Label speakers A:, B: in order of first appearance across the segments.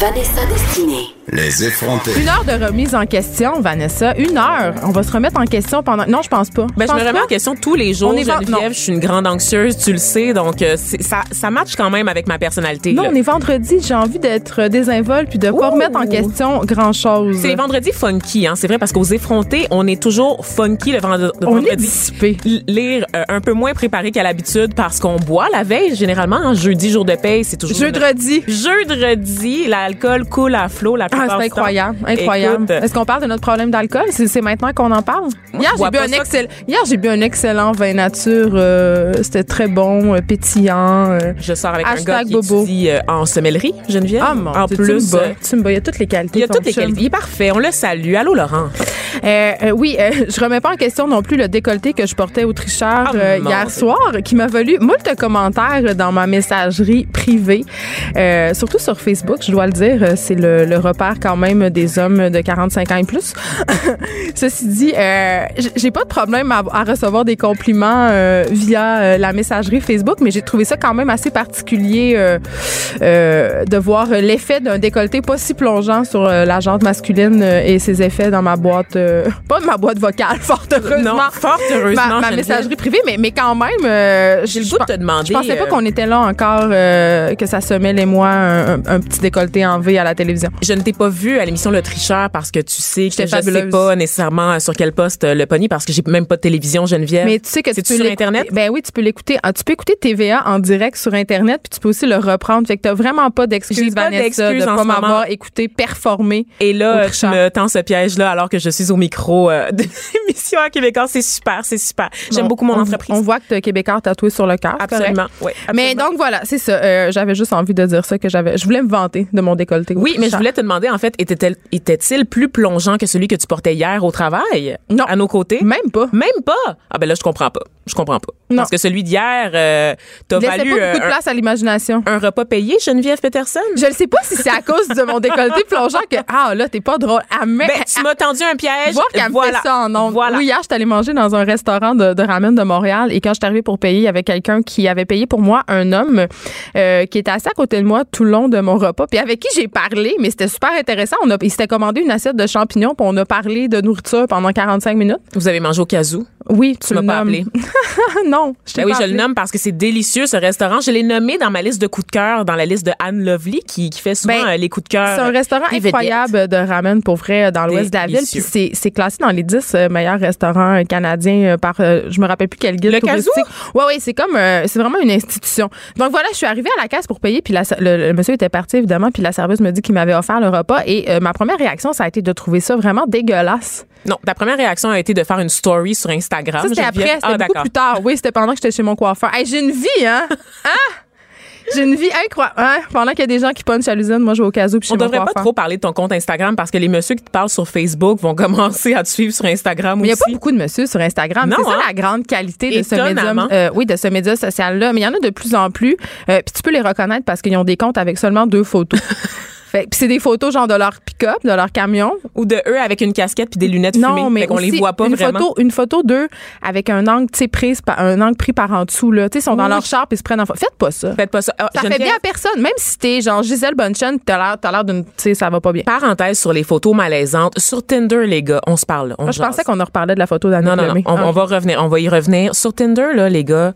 A: Vanessa Destinée.
B: Les effrontés.
C: Une heure de remise en question, Vanessa. Une heure. On va se remettre en question pendant. Non, je pense pas.
D: Ben, je me remets
C: pas?
D: en question tous les jours.
C: On est non.
D: Geneviève, je suis une grande anxieuse, tu le sais, donc euh, ça, ça match quand même avec ma personnalité.
C: Non,
D: là.
C: on est vendredi. J'ai envie d'être désinvolte puis de pas
D: Ouh.
C: remettre en question grand chose.
D: C'est les vendredis funky, hein, c'est vrai, parce qu'aux effrontés, on est toujours funky le vendre- le
C: On est
D: vendredi. Lire euh, un peu moins préparé qu'à l'habitude parce qu'on boit la veille, généralement. hein, jeudi, jour de paye, c'est toujours...
C: Jeudi.
D: Jeudi, l'alcool coule à flot la
C: Ah,
D: plupart
C: c'est
D: du temps.
C: incroyable, incroyable.
D: Écoute,
C: Est-ce qu'on parle de notre problème d'alcool? C'est c'est maintenant qu'on en parle? Hier, j'ai bu, un
D: ça
C: excell- Hier, j'ai bu un excellent vin nature. euh, C'était très bon, euh, pétillant. euh.
D: je sors avec un gars qui
C: bobo.
D: étudie euh, en semmellerie, Geneviève.
C: Ah mon
D: en plus,
C: tu me bats.
D: euh,
C: Tu me bats. Il y a toutes les qualités.
D: il y a toutes les qualités. Il est parfait, on le salue. Allô, Laurent.
C: Euh, oui, je remets pas en question non plus le décolleté que je portais au tricheur
D: Ah,
C: hier soir, qui m'a valu moult commentaires dans ma messagerie privée, surtout sur Facebook, je dois le dire, euh, c'est le, le repère quand même des hommes de 45 ans et plus. Ceci dit, euh, j'ai pas de problème à, à recevoir des compliments euh, via euh, la messagerie Facebook, mais j'ai trouvé ça quand même assez particulier euh, euh, de voir l'effet d'un décolleté pas si plongeant sur la jante masculine et ses effets dans ma boîte, euh, pas ma boîte vocale, fort heureusement.
D: Non, fort heureusement,
C: Ma, ma messagerie privée, mais, mais quand même, euh,
D: J'ai le goût de te demander,
C: Je pensais pas qu'on était là encore, euh, que ça semait les mois un, un- un petit décolleté en V à la télévision.
D: Je ne t'ai pas vu à l'émission Le Tricheur parce que tu sais que je sais
C: fabuleuse.
D: pas nécessairement euh, sur quel poste euh, le pony parce que j'ai même pas de télévision Geneviève.
C: Mais tu sais que tu peux
D: sur internet?
C: Ben oui, tu peux l'écouter. Ah, Tu peux écouter TVA en direct sur internet, puis tu peux aussi le reprendre. Fait que t'as vraiment pas
D: pas
C: Vanessa,
D: d'excuses
C: de pas m'avoir écouté performer.
D: Et là, tu
C: tricheur.
D: me tends ce piège-là alors que je suis au micro euh, de l'émission à Québécois. C'est super, c'est super. J'aime beaucoup mon
C: on-
D: entreprise.
C: On voit que t'as Québécois tatoué sur le cœur.
D: absolument.
C: Mais donc voilà, c'est ça. Euh, j'avais juste envie de dire ça que j'avais. Je voulais me vanter de mon décolleté.
D: Oui, mais je voulais te demander, en fait, était-il était-il plus plongeant que celui que tu portais hier au travail?
C: Non.
D: À nos côtés?
C: Même pas.
D: Même pas? Ah ben là, je comprends pas. Je comprends pas.
C: Non.
D: Parce que celui d'hier, euh, t'as valu
C: pas
D: euh,
C: beaucoup de
D: un,
C: place à l'imagination.
D: un repas payé, Geneviève Peterson?
C: Je ne sais pas si c'est à cause de mon décolleté plongeant que ah là t'es pas drôle. Ah, mais
D: Ben, tu m'as tendu un piège.
C: voir qu'elle
D: voilà.
C: me fait ça en ondes.
D: Voilà.
C: Oui, hier, j'étais allée manger dans un restaurant de, de ramen de Montréal et quand je suis arrivée pour payer, il y avait quelqu'un qui avait payé pour moi, un homme euh, qui était assis à côté de moi tout le long de mon repas, puis avec qui j'ai parlé, mais c'était super intéressant. On a, il s'était commandé une assiette de champignons, puis on a parlé de nourriture pendant 45 minutes.
D: Vous avez mangé au casou?
C: Oui, tu
D: Tu m'as pas appelé.
C: non, je t'ai
D: Ben oui, je le nomme parce que c'est délicieux ce restaurant. Je l'ai nommé dans ma liste de coups de cœur, dans la liste de Anne Lovely qui, qui fait souvent
C: Ben,
D: euh, les coups de cœur.
C: C'est un restaurant incroyable de ramen pour vrai dans l'ouest de la ville. Puis c'est, c'est classé dans les 10 euh, meilleurs restaurants euh, canadiens par, je me rappelle plus quel guide
D: Le
C: touristique.
D: Kazoo?
C: Ouais, ouais, c'est comme, euh, c'est vraiment une institution. Donc voilà, je suis arrivée à la caisse pour payer, puis la- le, le monsieur était parti évidemment, puis la serveuse me dit qu'il m'avait offert le repas. Et euh, ma première réaction, ça a été de trouver ça vraiment dégueulasse.
D: Non, ta première réaction a été de faire une story sur Instagram.
C: Ça, c'était après, c'était
D: Ah,
C: beaucoup plus tard. Oui, c'était pendant que j'étais chez mon coiffeur. Hey, j'ai une vie, hein? Hein? J'ai une vie incroyable. Hein? Pendant qu'il y a des gens qui punchent à l'usine, moi, je vais au casou puis
D: On devrait pas trop parler de ton compte Instagram parce que les messieurs qui te parlent sur Facebook vont commencer à te suivre sur Instagram
C: Mais il n'y a
D: aussi.
C: pas beaucoup de monsieur sur Instagram.
D: Non,
C: C'est ça
D: hein?
C: la grande qualité de ce médium. euh, oui, de ce média social-là. Mais il y en a de plus en plus. Euh, Puis tu peux les reconnaître parce qu'ils ont des comptes avec seulement deux photos. Fait- c'est des photos genre de leur pick-up, de leur camion.
D: Ou de eux avec une casquette puis des lunettes
C: Non,
D: fumées.
C: mais
D: Fait qu'on les voit pas
C: une
D: vraiment.
C: Photo, une photo d'eux avec un angle, tu sais, prise un angle pris par en dessous, là. Tu sais, ils sont dans leur char puis ils se prennent en photo. Faites pas ça.
D: Faites pas ça. Ah,
C: Ça fait bien à personne. Même si t'es genre Gisèle Bunchen, t'as l'air, t'as l'air d'une, tu sais, ça va pas bien.
D: Parenthèse sur les photos malaisantes. Sur Tinder, les gars, on se parle. là, on
C: Moi, je
D: jase.
C: pensais qu'on en reparlait de la photo d'Anne
D: Non, non, non. On, on va revenir. On va y revenir. Sur Tinder, là, les gars,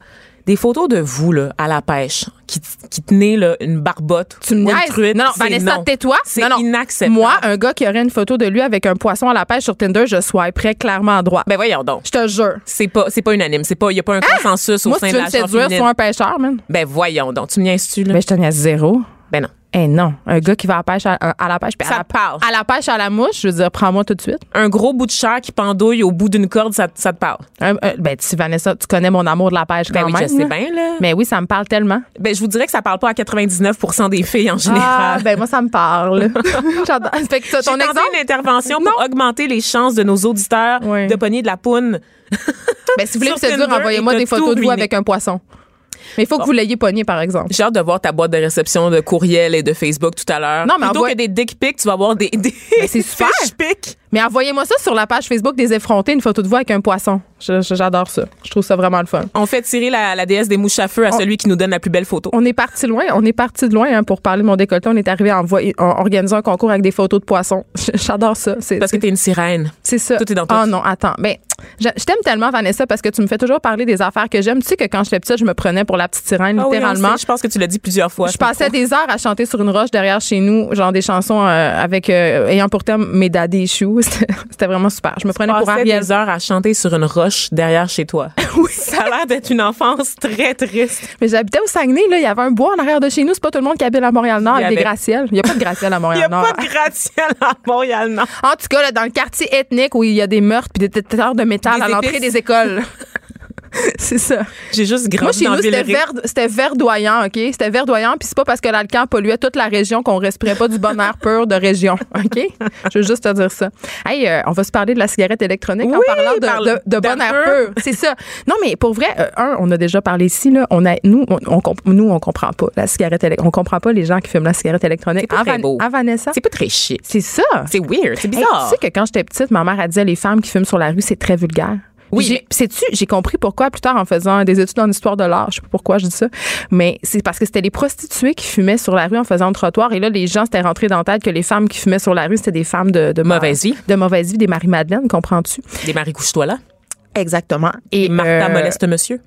D: des photos de vous, là, à la pêche, qui, qui tenez, là, une barbotte.
C: Tu me
D: une truite,
C: Non, non, Vanessa, tais-toi.
D: C'est inacceptable.
C: Moi, un gars qui aurait une photo de lui avec un poisson à la pêche sur Tinder, je swiperais clairement à droite.
D: Ben, voyons donc.
C: je te jure.
D: C'est pas, c'est pas unanime. C'est pas, y a pas un consensus au
C: Moi,
D: sein
C: si
D: de
C: tu veux
D: la
C: me
D: chambre
C: séduire, sois un pêcheur, man.
D: Ben, voyons donc. Tu me niaises-tu, là?
C: Ben, je te niaise zéro.
D: Ben, non.
C: Eh non, un gars qui va à la pêche à, à la pêche, puis à
D: Ça
C: la,
D: te parle.
C: à la pêche à la mouche, je veux dire, prends-moi tout de suite.
D: Un gros bout de chair qui pendouille au bout d'une corde, ça, ça te parle.
C: Un- un- ben, tu, Vanessa, tu connais mon amour de la pêche
D: Ben
C: quand
D: oui,
C: même.
D: je sais bien, là.
C: Mais oui, ça me parle tellement.
D: Ben, je vous dirais que ça parle pas à 99% des filles en général.
C: Ah, ben moi, ça me parle. J'adore. Fait que ça, ton exemple,
D: une intervention pour augmenter les chances de nos auditeurs
C: Oui.
D: de pogner de la poune.
C: ben, si vous voulez me séduire, envoyez-moi des photos de vous avec un poisson. Mais il faut que vous l'ayez pogné, par exemple.
D: J'ai hâte de voir ta boîte de réception de courriel et de Facebook tout à l'heure.
C: Non, mais
D: Plutôt
C: envoie-
D: que des dick pics, tu vas avoir des, des
C: c'est super.
D: pics.
C: Mais envoyez-moi ça sur la page Facebook des effrontés, une photo de vous avec un poisson. Je- je- J'adore ça. Je trouve ça vraiment le fun.
D: On fait tirer la, la déesse des mouches à feu à
C: On-
D: celui qui nous donne la plus belle photo.
C: On est parti loin, on est parti de loin hein, pour parler de mon décolleté. On est arrivé en, envoyer- en organisant un concours avec des photos de poissons. J'adore ça.
D: Parce que t'es une sirène.
C: c'est ça.
D: tout est dans tout.
C: Ah non, attends. Ben, je, je t'aime tellement, Vanessa, parce que tu me fais toujours parler des affaires que j'aime. Tu sais que quand j'étais petite, je me prenais pour la petite sirène,
D: Ah oui,
C: littéralement.
D: sait. je pense que tu l'as dit plusieurs fois.
C: je passais des heures à chanter sur une roche derrière chez nous, genre des chansons euh, avec euh, ayant pour thème mes daddy issues. C'était c'était vraiment super. Je me prenais pour Ariel.
D: des heures à chanter sur une roche derrière chez toi. oui. Ça a l'air d'être une enfance très triste.
C: Mais j'habitais au Saguenay, là, il y avait un bois en arrière de chez nous. C'est pas tout le monde qui habite à Montréal-Nord
D: Il y
C: avec des
D: avait-
C: gratte-ciels. Il n'y a pas de gratte-ciel à
D: Il n'y a
C: Montréal-Nord.
D: pas de gratte-ciel à Montréal, non.
C: En tout cas, là, dans le quartier ethnique où il y a des meurtres puis des détecteurs de métal
D: Des
C: à l'entrée des écoles. C'est ça.
D: J'ai juste
C: Moi,
D: grandi
C: chez
D: dans
C: nous, c'était verdoyant, OK? C'était verdoyant, puis c'est pas parce que l'alcan polluait toute la région qu'on respirait pas du bon air pur de région, OK? Je veux juste te dire ça. Hey, euh, on va se parler de la cigarette électronique en parlant de,
D: parle
C: de- de bon air
D: pur.
C: C'est ça. Non, mais pour vrai, euh, un, on a déjà parlé ici, là. On a, nous, on, on nous, on comprend pas la cigarette électronique. On comprend pas les gens qui fument la cigarette électronique.
D: C'est pas beau.
C: Vanessa?
D: C'est pas très chic.
C: C'est ça.
D: C'est weird, c'est
C: Hey,
D: bizarre.
C: tu sais que quand j'étais petite, ma mère a dit les femmes qui fument sur la rue, c'est très vulgaire.
D: Oui,
C: sais-tu, j'ai compris pourquoi plus tard en faisant des études en histoire de l'art. Je sais pas pourquoi je dis ça, mais c'est parce que c'était les prostituées qui fumaient sur la rue en faisant le trottoir et là les gens s'étaient rentrés dans la tête que les femmes qui fumaient sur la rue c'était des femmes de, de
D: Mauvaise vie.
C: de mauvaise vie, des Marie-Madeleine, comprends-tu?
D: Des maris couche-toi là.
C: Exactement. Et
D: Martha
C: euh,
D: moleste monsieur.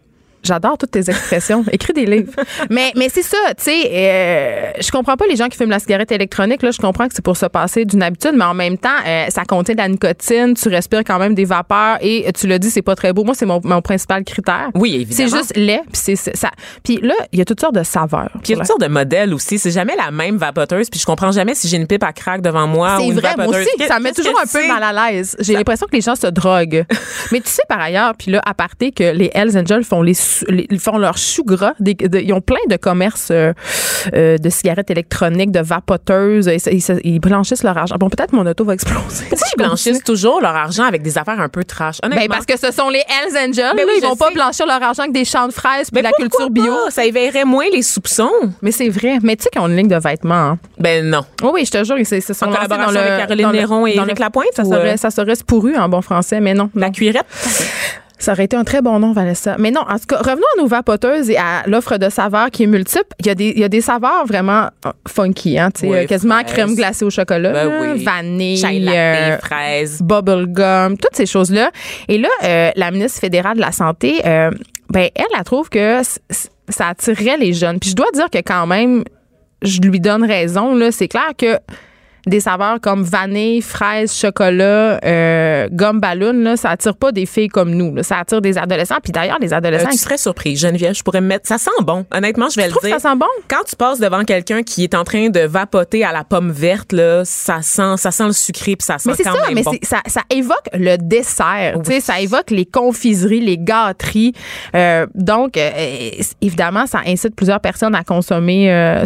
C: J'adore toutes tes expressions. Écris des livres. Mais, mais c'est ça, tu sais, euh, je comprends pas les gens qui fument la cigarette électronique. Là, je comprends que c'est pour se passer d'une habitude, mais en même temps, euh, ça contient de la nicotine, tu respires quand même des vapeurs et tu l'as dit, c'est pas très beau. Moi, c'est mon, mon principal critère.
D: Oui, évidemment.
C: C'est juste lait, puis c'est ça. Puis là, il y a toutes sortes de saveurs.
D: Puis il y a toutes sortes de modèles aussi. C'est jamais la même vapoteuse. Puis je comprends jamais si j'ai une pipe à crack devant moi. ou
C: C'est
D: une
C: vrai, moi
D: vapoteuse.
C: aussi,
D: Qu'est-
C: ça me met toujours un peu mal à l'aise. J'ai l'impression que les gens se droguent. Mais tu sais par ailleurs, puis là, à parté que les Hells Angels font les- ils font leur chou gras, des- de- ils ont plein de commerces euh, euh, de cigarettes électroniques, de vapoteuses, et ils, se- ils blanchissent leur argent. Bon, peut-être mon auto va exploser.
D: Pourquoi ils blanchissent toujours leur argent avec des affaires un peu trash?
C: Ben, parce que ce sont les Hells Angels.
D: Ben oui,
C: ils vont pas blanchir leur argent avec des champs de fraises puis de la culture bio.
D: pas? Ça éveillerait moins les soupçons.
C: Mais c'est vrai. Mais tu sais qu'ils ont une ligne de vêtements. hein.
D: Ben non.
C: Oui, oui, je te jure, se sont
D: En collaboration
C: dans le,
D: avec Caroline
C: dans le-
D: Néron et Éric Lapointe,
C: Ça serait,
D: euh?
C: ça serait spouru en bon français, mais non.
D: La cuirette?
C: Ça aurait été un très bon nom, Vanessa. Mais non, en tout cas, revenons à nos vapoteuses et à l'offre de saveurs qui est multiple. Il y a des, il y a des saveurs vraiment euh, funky, hein, tu sais,
D: Oui,
C: euh, quasiment
D: fraise.
C: crème glacée au chocolat,
D: Ben oui.
C: vanille,
D: Chai latte,
C: euh,
D: fraises.
C: bubblegum, toutes ces choses-là. Et là, euh, la ministre fédérale de la Santé, euh, ben, elle, elle trouve que ça attirerait les jeunes. Puis je dois dire que quand même, je lui donne raison. Là, c'est clair que des saveurs comme vanille, fraise, chocolat, euh, gomme ballon, là, ça attire pas des filles comme nous. là. Ça attire des adolescents. Puis d'ailleurs, les
D: Euh,
C: adolescents,
D: tu serais surprise, Geneviève. Je pourrais me mettre. Ça sent bon. Honnêtement, je vais
C: tu
D: le
C: trouves que
D: dire.
C: ça sent bon?
D: Quand tu passes devant quelqu'un qui est en train de vapoter à la pomme verte, là, ça sent, ça sent le sucré puis ça sent
C: Mais c'est
D: quand
C: ça,
D: même
C: mais
D: bon.
C: ça, ça évoque le dessert.
D: Oui.
C: tu sais, Ça évoque les confiseries, les gâteries. Euh, donc, euh, évidemment, ça incite plusieurs personnes à consommer, euh,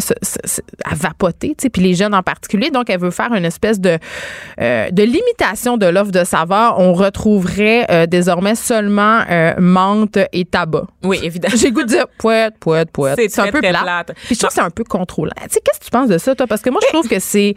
C: à vapoter, tu sais, puis les jeunes en particulier. Donc, veut faire une espèce de, euh, de limitation de l'offre de saveur. On retrouverait euh, désormais seulement euh, menthe et tabac.
D: Oui, évidemment.
C: J'ai le goût de dire poète, poète, poète.
D: C'est
C: un peu plate.
D: plate.
C: Puis je trouve que c'est un peu contrôlant. Tu sais, qu'est-ce que tu penses de ça, toi? Parce que moi, je trouve que c'est.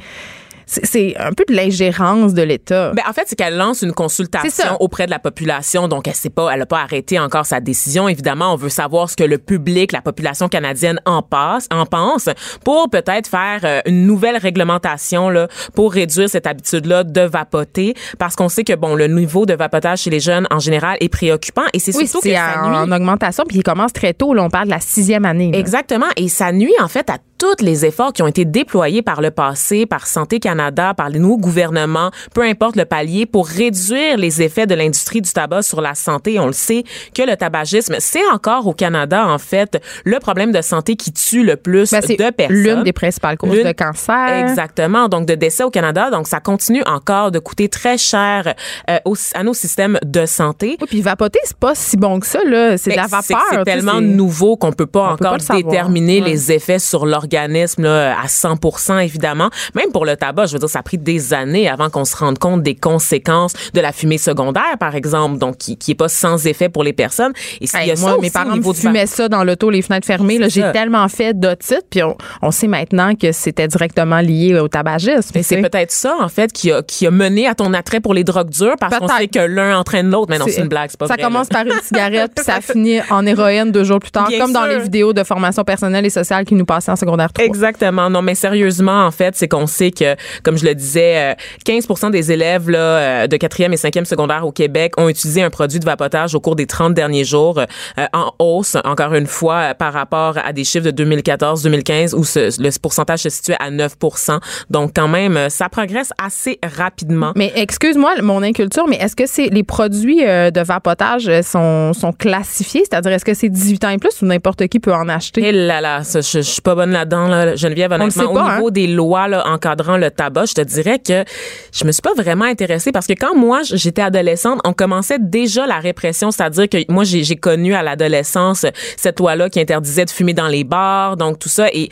C: C'est un peu de l'ingérence de l'État.
D: Ben, en fait, c'est qu'elle lance une consultation auprès de la population. Donc, elle sait pas, elle a pas arrêté encore sa décision. Évidemment, on veut savoir ce que le public, la population canadienne en passe, en pense, pour peut-être faire euh, une nouvelle réglementation là, pour réduire cette habitude-là de vapoter, parce qu'on sait que bon, le niveau de vapotage chez les jeunes en général est préoccupant, et c'est
C: oui,
D: surtout que ça
C: en,
D: nuit.
C: en augmentation, puis il commence très tôt. Là, on parle de la sixième année. là.
D: Exactement. Et ça nuit, en fait, à tous les efforts qui ont été déployés par le passé, par Santé Canada, par les nouveaux gouvernements, peu importe le palier, pour réduire les effets de l'industrie du tabac sur la santé. On le sait que le tabagisme, c'est encore au Canada, en fait, le problème de santé qui tue le plus
C: Ben,
D: de personnes.
C: l'une des principales causes de cancer.
D: Exactement. Donc, de décès au Canada. Donc, ça continue encore de coûter très cher euh, au- à nos systèmes de santé.
C: Oui, puis vapoter, c'est pas si bon que ça. là. C'est de la
D: Mais
C: vapeur.
D: C'est tellement nouveau qu'on peut pas
C: On peut
D: encore
C: pas le savoir.
D: déterminer
C: Ouais.
D: les effets sur organismes là, à 100% évidemment. Même pour le tabac, je veux dire, ça a pris des années avant qu'on se rende compte des conséquences de la fumée secondaire, par exemple, donc qui, qui est pas sans effet pour les personnes. Et s'il y a
C: Hey,
D: ça
C: moi,
D: aussi
C: mes parents me
D: du
C: fumaient ça dans l'auto, les fenêtres fermées. J'ai
D: ça.
C: tellement fait d'otite, puis on, on sait maintenant que c'était directement lié au tabagisme.
D: Mais c'est peut-être ça, en fait, qui a, qui a mené à ton attrait pour les drogues dures parce qu'on sait que l'un entraîne l'autre. Mais non, c'est une blague, c'est pas
C: Ça
D: vrai.
C: commence
D: là.
C: par une cigarette, puis ça finit en héroïne deux jours plus tard,
D: Bien
C: comme dans les vidéos de formation personnelle et sociale qui nous passaient en secondaire 3.
D: Exactement. Non, mais sérieusement, en fait, c'est qu'on sait que, comme je le disais, euh, 15% des élèves là, euh, de quatrième et cinquième secondaire au Québec ont utilisé un produit de vapotage au cours des 30 derniers jours, euh, en hausse, encore une fois, euh, par rapport à des chiffres de 2014-2015 où ce- le pourcentage se situait à 9% Donc, quand même, euh, ça progresse assez rapidement.
C: Mais excuse-moi mon inculture, mais est-ce que c'est les produits euh, de vapotage euh, sont, sont classifiés? C'est-à-dire, est-ce que c'est 18 ans et plus ou n'importe qui peut en acheter?
D: Et là là, ça, je, je suis pas bonne là-dedans, là, Geneviève.
C: le
D: Honnêtement,
C: sait pas,
D: au niveau des lois là, encadrant le tabac, je te dirais que je me suis pas vraiment intéressée parce que quand moi j'étais adolescente, on commençait déjà la répression, c'est-à-dire que moi j'ai j'ai connu à l'adolescence cette loi-là qui interdisait de fumer dans les bars, donc tout ça. Et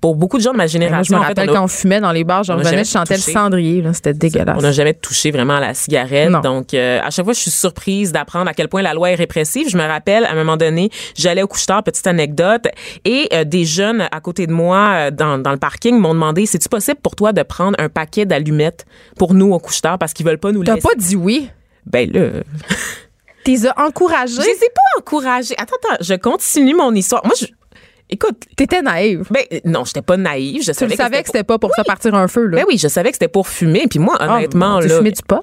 D: pour beaucoup de gens de ma
C: Moi, je
D: génération,
C: me
D: en fait,
C: rappelle
D: on a-
C: quand on fumait dans les bars, je
D: on a
C: revenais,
D: jamais
C: je chantais le cendrier. C'était dégueulasse.
D: On n'a jamais touché vraiment à la cigarette.
C: Non.
D: Donc, euh, à chaque fois, je suis surprise d'apprendre à quel point la loi est répressive. Je me rappelle, à un moment donné, j'allais au couche-tard, petite anecdote, et euh, des jeunes à côté de moi euh, dans, dans le parking m'ont demandé, c'est-tu possible pour toi de prendre un paquet d'allumettes pour nous au couche-tard parce qu'ils veulent pas nous
C: T'as
D: laisser?
C: pas dit oui?
D: Ben là,
C: T'es encouragé.
D: je les ai pas encouragés. Attends, attends, je continue mon histoire. Moi, je... Écoute,
C: T'étais naïve.
D: ben non, j'étais pas naïve. Je
C: Tu
D: savais
C: le savais que
D: pour-
C: c'était pas pour ça partir un feu, là.
D: Ben oui, je savais que c'était pour fumer. Puis moi,
C: Ah,
D: honnêtement,
C: tu
D: là,
C: fumais du pot?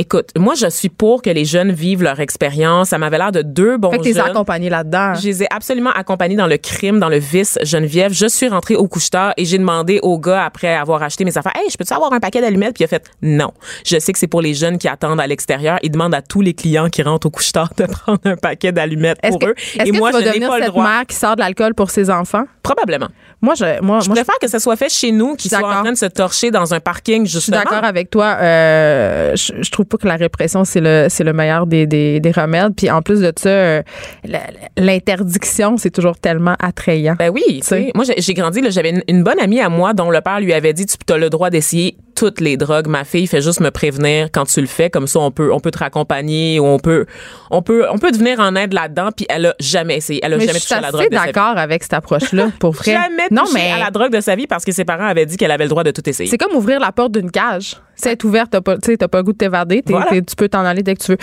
D: Écoute, moi, je suis pour que les jeunes vivent leur expérience. Ça m'avait l'air de deux bons
C: Fait que
D: jeunes.
C: accompagné là-dedans.
D: Je les ai absolument accompagnés dans le crime, dans le vice, Geneviève. Je suis rentrée au couche-tard et j'ai demandé au gars, après avoir acheté mes affaires, « Hey, je peux-tu avoir un paquet d'allumettes? » Puis il a fait « Non. Je sais que c'est pour les jeunes qui attendent à l'extérieur. Il demande à tous les clients qui rentrent au couche-tard de prendre un paquet d'allumettes pour
C: que,
D: eux. Et
C: que
D: moi,
C: tu vas
D: je n'ai
C: devenir
D: pas le droit.
C: mère qui sort de l'alcool pour ses enfants?
D: Probablement.
C: Moi, je, moi,
D: Je
C: moi,
D: préfère que ça soit fait chez nous, qu'ils soient en train de se torcher dans un parking,
C: Je suis d'accord avec toi. Euh, je, je trouve pas que la répression, c'est le, c'est le meilleur des, des, des remèdes. Puis en plus de ça, euh, l'interdiction, c'est toujours tellement attrayant.
D: Ben oui, tu sais. Moi, j'ai grandi, j'avais une, une bonne amie à moi dont le père lui avait dit, tu as le droit d'essayer toutes les drogues. Ma fille, fait juste me prévenir quand tu le fais. Comme ça, on peut, on peut te raccompagner ou on peut, on peut, on peut te venir en aide là-dedans. Puis elle a jamais essayé. Elle a
C: mais je
D: jamais
C: suis
D: touché à la drogue de sa vie.
C: d'accord avec cette approche-là, pour vrai.
D: Jamais
C: non,
D: touché
C: mais
D: à la drogue de sa vie parce que ses parents avaient dit qu'elle avait le droit de tout essayer.
C: c'est comme ouvrir la porte d'une cage. C'est être ouverte, t'as pas, t'as pas le goût de t'évader.
D: Voilà.
C: tu peux t'en aller dès que tu veux.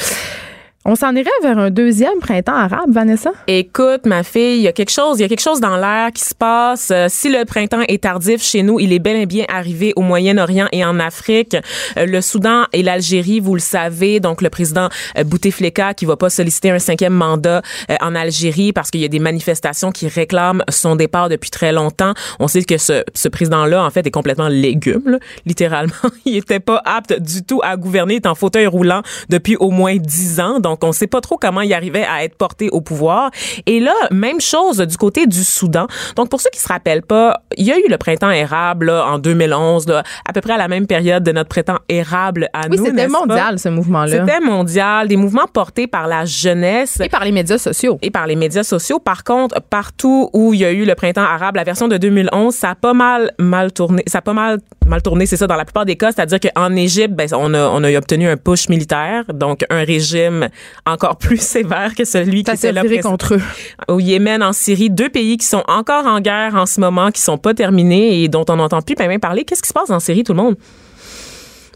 C: On s'en irait vers un deuxième printemps arabe, Vanessa?
D: Écoute, ma fille, il y a quelque chose, il y a quelque chose dans l'air qui se passe. Euh, si le printemps est tardif chez nous, il est bel et bien arrivé au Moyen-Orient et en Afrique. Euh, le Soudan et l'Algérie, vous le savez, donc le président euh, Bouteflika qui va pas solliciter un cinquième mandat en Algérie parce qu'il y a des manifestations qui réclament son départ depuis très longtemps. On sait que ce, ce président-là, en fait, est complètement légume, là, littéralement. il était pas apte du tout à gouverner, il est en fauteuil roulant depuis au moins dix ans. Donc, on sait pas trop comment il arrivait à être porté au pouvoir. Et là, même chose du côté du Soudan. Donc, pour ceux qui se rappellent pas, il y a eu le printemps érable là, en 2011, là, à peu près à la même période de notre printemps érable à
C: Oui,
D: nous.
C: c'était
D: n'est-ce pas?
C: mondial, ce mouvement-là.
D: C'était mondial, des mouvements portés par la jeunesse
C: Et par les médias sociaux.
D: et par les médias sociaux. Par contre, partout où il y a eu le printemps arabe, la version de 2011, ça a pas mal mal tourné. Ça a pas mal mal tourné, c'est ça, dans la plupart des cas. C'est-à-dire qu'en Égypte, ben, on a, on a obtenu un push militaire, donc un régime encore plus sévère que celui
C: Ça
D: qui
C: s'est
D: était là
C: contre eux.
D: au Yémen, en Syrie, deux pays qui sont encore en guerre en ce moment, qui sont pas terminés et dont on n'entend plus même parler. Qu'est-ce qui se passe en Syrie, tout le monde?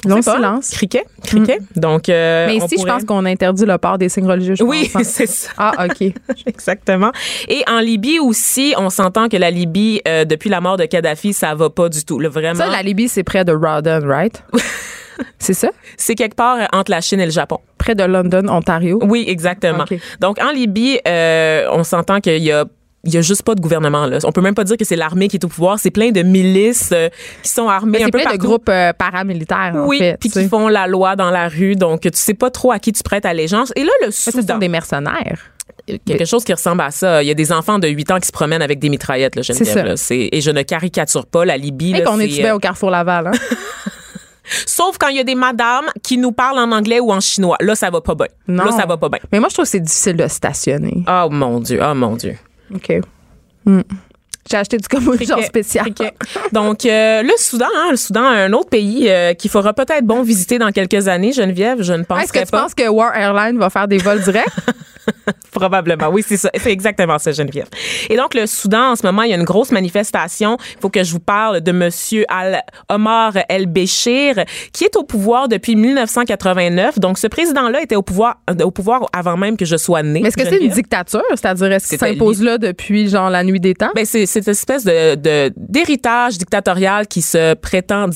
D: On
C: Long silence.
D: Criquet, criquet? Donc, euh,
C: Mais
D: on
C: ici, je pense qu'on interdit le port des signes religieux. je
D: Oui,
C: hein.
D: c'est ça.
C: Ah, OK.
D: Exactement. Et en Libye aussi, on s'entend que la Libye, euh, depuis la mort de Kadhafi, ça va pas du tout. Le vraiment,
C: Ça, la Libye, c'est près de Rawdon, right? c'est ça?
D: c'est quelque part entre la Chine et le Japon.
C: Près de London, Ontario?
D: Oui, exactement. Donc en Libye, euh, on s'entend qu'il y a il y a juste pas de gouvernement là. On peut même pas dire que c'est l'armée qui est au pouvoir. C'est plein de milices euh, qui sont armées
C: Mais
D: un
C: c'est
D: peu
C: plein de groupes euh, paramilitaires, en
D: oui,
C: fait.
D: puis qui font la loi dans la rue. Donc tu sais pas trop à qui tu prêtes allégeance. Et là le
C: Mais ce
D: Soudan,
C: sont des mercenaires.
D: quelque chose qui ressemble à ça. Il y a des enfants de 8 ans qui se promènent avec des mitraillettes là, Geneviève,
C: ça.
D: là. C'est et je ne caricature pas la Libye
C: Et qu'on
D: c'est,
C: étudiait
D: euh,
C: au Carrefour Laval. Hein?
D: Sauf quand il y a des madames qui nous parlent en anglais ou en chinois. Là, ça va pas bien. Là, ça va pas bien.
C: Mais moi, je trouve que c'est difficile de stationner.
D: Oh mon Dieu, oh mon Dieu.
C: OK. J'ai acheté du en
D: Criquet,
C: spécial.
D: Donc, euh, le Soudan, hein, le Soudan, un autre pays euh, qu'il faudra peut-être bon visiter dans quelques années, Geneviève, je ne pense
C: Est-ce que tu
D: pas.
C: penses que War Airlines va faire des vols directs?
D: Probablement, oui, c'est ça. C'est exactement ça, Geneviève. Et donc, le Soudan, en ce moment, il y a une grosse manifestation. Il faut que je vous parle de Monsieur Al Omar El Béchir, qui est au pouvoir depuis 1989. Donc, ce président-là était au pouvoir, euh, au pouvoir avant même que je sois née.
C: Mais est-ce que c'est une dictature? C'est-à-dire, est-ce qu'il s'impose là depuis, genre, la nuit des temps?
D: Ben, c'est cette espèce de d'héritage dictatorial qui se prétend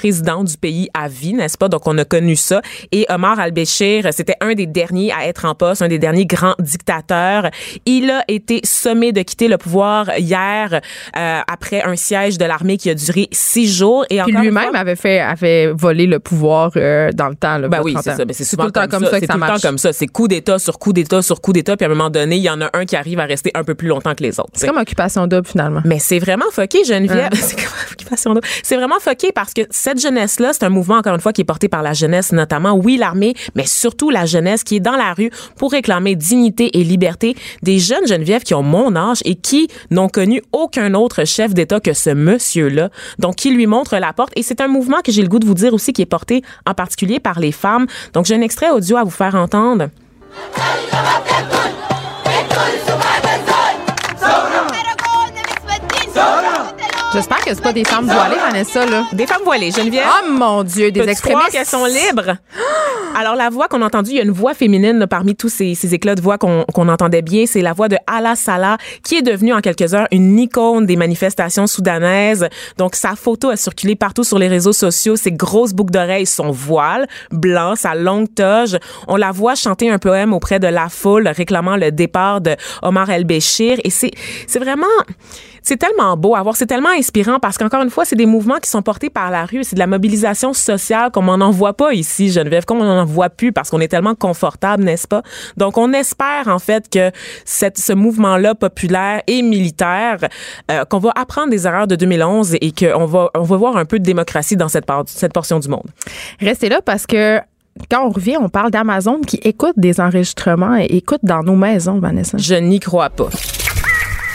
D: président du pays à vie, n'est-ce pas? Donc, on a connu ça. Et Omar al-Béchir, c'était un des derniers à être en poste, un des derniers grands dictateurs. Il a été sommé de quitter le pouvoir hier euh, après un siège de l'armée qui a duré six jours. Et
C: Puis lui-même avait fait, avait volé le pouvoir euh, dans le temps. Là,
D: Ben oui,
C: 30
D: c'est ça. Ben c'est
C: tout
D: souvent
C: le temps comme ça, que ça
D: tout le
C: marche.
D: temps comme ça. C'est coup d'État sur coup d'État sur coup d'État. Puis à un moment donné, il y en a un qui arrive à rester un peu plus longtemps que les autres.
C: C'est comme occupation double, finalement.
D: Mais c'est vraiment foqué, Geneviève. C'est comme occupation double. C'est vraiment foqué parce que cette jeunesse-là, c'est un mouvement, encore une fois, qui est porté par la jeunesse, notamment, oui, l'armée, mais surtout la jeunesse qui est dans la rue pour réclamer dignité et liberté. Des jeunes Geneviève qui ont mon âge et qui n'ont connu aucun autre chef d'État que ce monsieur-là. Donc, qui lui montre la porte. Et c'est un mouvement que j'ai le goût de vous dire aussi qui est porté en particulier par les femmes. Donc, j'ai un extrait audio à vous faire entendre.
C: J'espère que c'est pas des femmes voilées, Vanessa, là.
D: Des femmes voilées, Geneviève.
C: Oh mon Dieu, des extrémistes.
D: qu'elles sont libres? Alors, la voix qu'on a entendue, il y a une voix féminine là, parmi tous ces, ces éclats de voix qu'on entendait bien. C'est la voix de Ala Salah, qui est devenue en quelques heures une icône des manifestations soudanaises. Donc, sa photo a circulé partout sur les réseaux sociaux. Ses grosses boucles d'oreilles, son voile blanc, sa longue toge. On la voit chanter un poème auprès de la foule réclamant le départ de Omar El-Béchir. Et c'est c'est vraiment... C'est tellement beau à voir, c'est tellement inspirant parce qu'encore une fois, c'est des mouvements qui sont portés par la rue, c'est de la mobilisation sociale comme on n'en voit pas ici, Geneviève, comme on n'en voit plus parce qu'on est tellement confortable, n'est-ce pas? Donc, on espère en fait que cette, ce mouvement-là populaire et militaire, euh, qu'on va apprendre des erreurs de 2011 et qu'on va, on va voir un peu de démocratie dans cette, part, cette portion du monde.
C: Restez là parce que quand on revient, on parle d'Amazon qui écoute des enregistrements et écoute dans nos maisons, Vanessa.
D: Je n'y crois pas.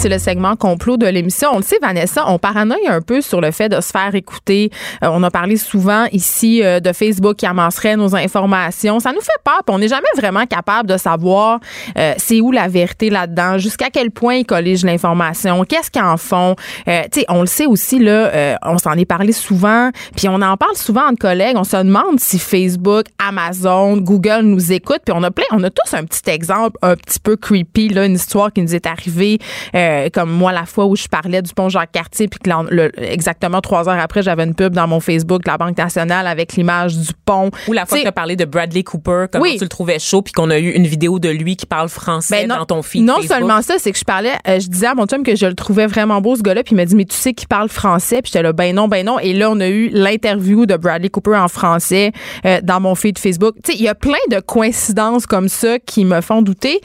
C: C'est le segment complot de l'émission. On le sait, Vanessa, on paranoïe un peu sur le fait de se faire écouter. Euh, on a parlé souvent ici euh, de Facebook qui amasserait nos informations. Ça nous fait peur, on n'est jamais vraiment capable de savoir euh, c'est où la vérité là-dedans, jusqu'à quel point ils colligent l'information, qu'est-ce qu'ils en font. Euh, tu sais, on le sait aussi, là, on s'en est parlé souvent, puis on en parle souvent entre collègues. On se demande si Facebook, Amazon, Google nous écoutent, puis on a plein, on a tous un petit exemple un petit peu creepy, là, une histoire qui nous est arrivée. Comme moi la fois où je parlais du pont Jacques-Cartier puis que le- exactement trois heures après j'avais une pub dans mon Facebook de la Banque nationale avec l'image du pont.
D: Ou la fois
C: T'sais,
D: que tu as parlé de Bradley Cooper, comment
C: Oui.
D: tu le trouvais chaud, puis qu'on a eu une vidéo de lui qui parle français
C: ben non,
D: dans ton feed
C: non
D: Facebook?
C: seulement ça, c'est que je parlais, euh, je disais à mon chum que je le trouvais vraiment beau ce gars-là, puis il m'a dit mais tu sais qu'il parle français, puis j'étais là ben non, ben non, et là on a eu l'interview de Bradley Cooper en français euh, dans mon feed Facebook. Tu sais, il y a plein de coïncidences comme ça qui me font douter.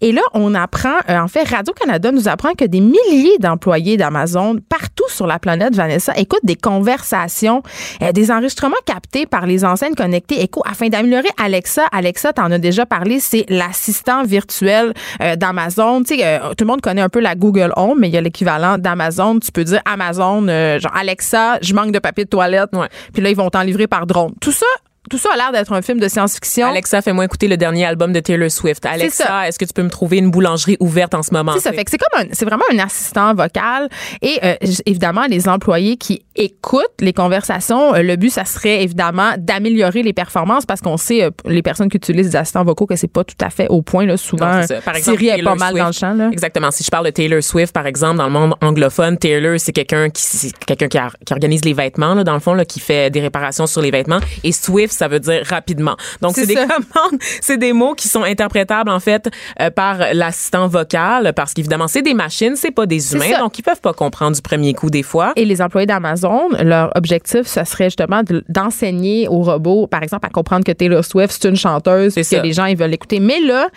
C: Et là on apprend, euh, en fait Radio Canada nous apprend que des milliers d'employés d'Amazon partout sur la planète, Vanessa, écoutent des conversations, euh, des enregistrements captés par les enceintes connectées Echo afin d'améliorer Alexa. Alexa, t'en as déjà parlé, c'est l'assistant virtuel euh, d'Amazon. Tu sais, euh, tout le monde connaît un peu la Google Home, mais il y a l'équivalent d'Amazon. Tu peux dire Amazon, euh, genre Alexa, je manque de papier de toilette.
D: Ouais.
C: Puis là, ils vont t'en livrer par drone. Tout ça, tout ça a l'air d'être un film de science-fiction.
D: Alexa, fais-moi écouter le dernier album de Taylor Swift. Alexa, est-ce que tu peux me trouver une boulangerie ouverte en ce moment?
C: C'est ça. Fait que c'est comme c'est vraiment un assistant vocal. Et euh, évidemment, les employés qui écoutent les conversations, euh, le but, ça serait évidemment d'améliorer les performances parce qu'on sait, euh, les personnes qui utilisent des assistants vocaux, que c'est pas tout à fait au point. Là, souvent,
D: Non, c'est ça. Par exemple,
C: Siri est pas mal
D: Swift.
C: dans le champ. Là.
D: Exactement. Si je parle de Taylor Swift, par exemple, dans le monde anglophone, Taylor, c'est quelqu'un qui, quelqu'un qui organise les vêtements, là, dans le fond, là, qui fait des réparations sur les vêtements. Et Swift, ça veut dire rapidement. Donc,
C: C'est
D: des commandes, c'est des mots qui sont interprétables, en fait, euh, par l'assistant vocal, parce qu'évidemment, c'est des machines, c'est pas des humains, donc ils peuvent pas comprendre du premier coup des fois.
C: Et les employés d'Amazon, leur objectif, ce serait justement de- d'enseigner aux robots, par exemple, à comprendre que Taylor Swift, c'est une chanteuse, que
D: ça.
C: les gens, ils veulent l'écouter. Mais là,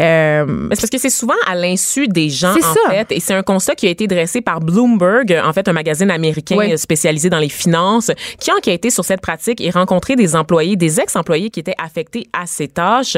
C: euh,
D: c'est parce que c'est souvent à l'insu des gens,
C: C'est
D: en
C: ça.
D: fait. Et c'est un constat qui a été dressé par Bloomberg, en fait, un magazine américain
C: Oui.
D: euh, spécialisé dans les finances, qui a enquêté sur cette pratique et rencontré des employés, des ex-employés qui étaient affectés à ces tâches.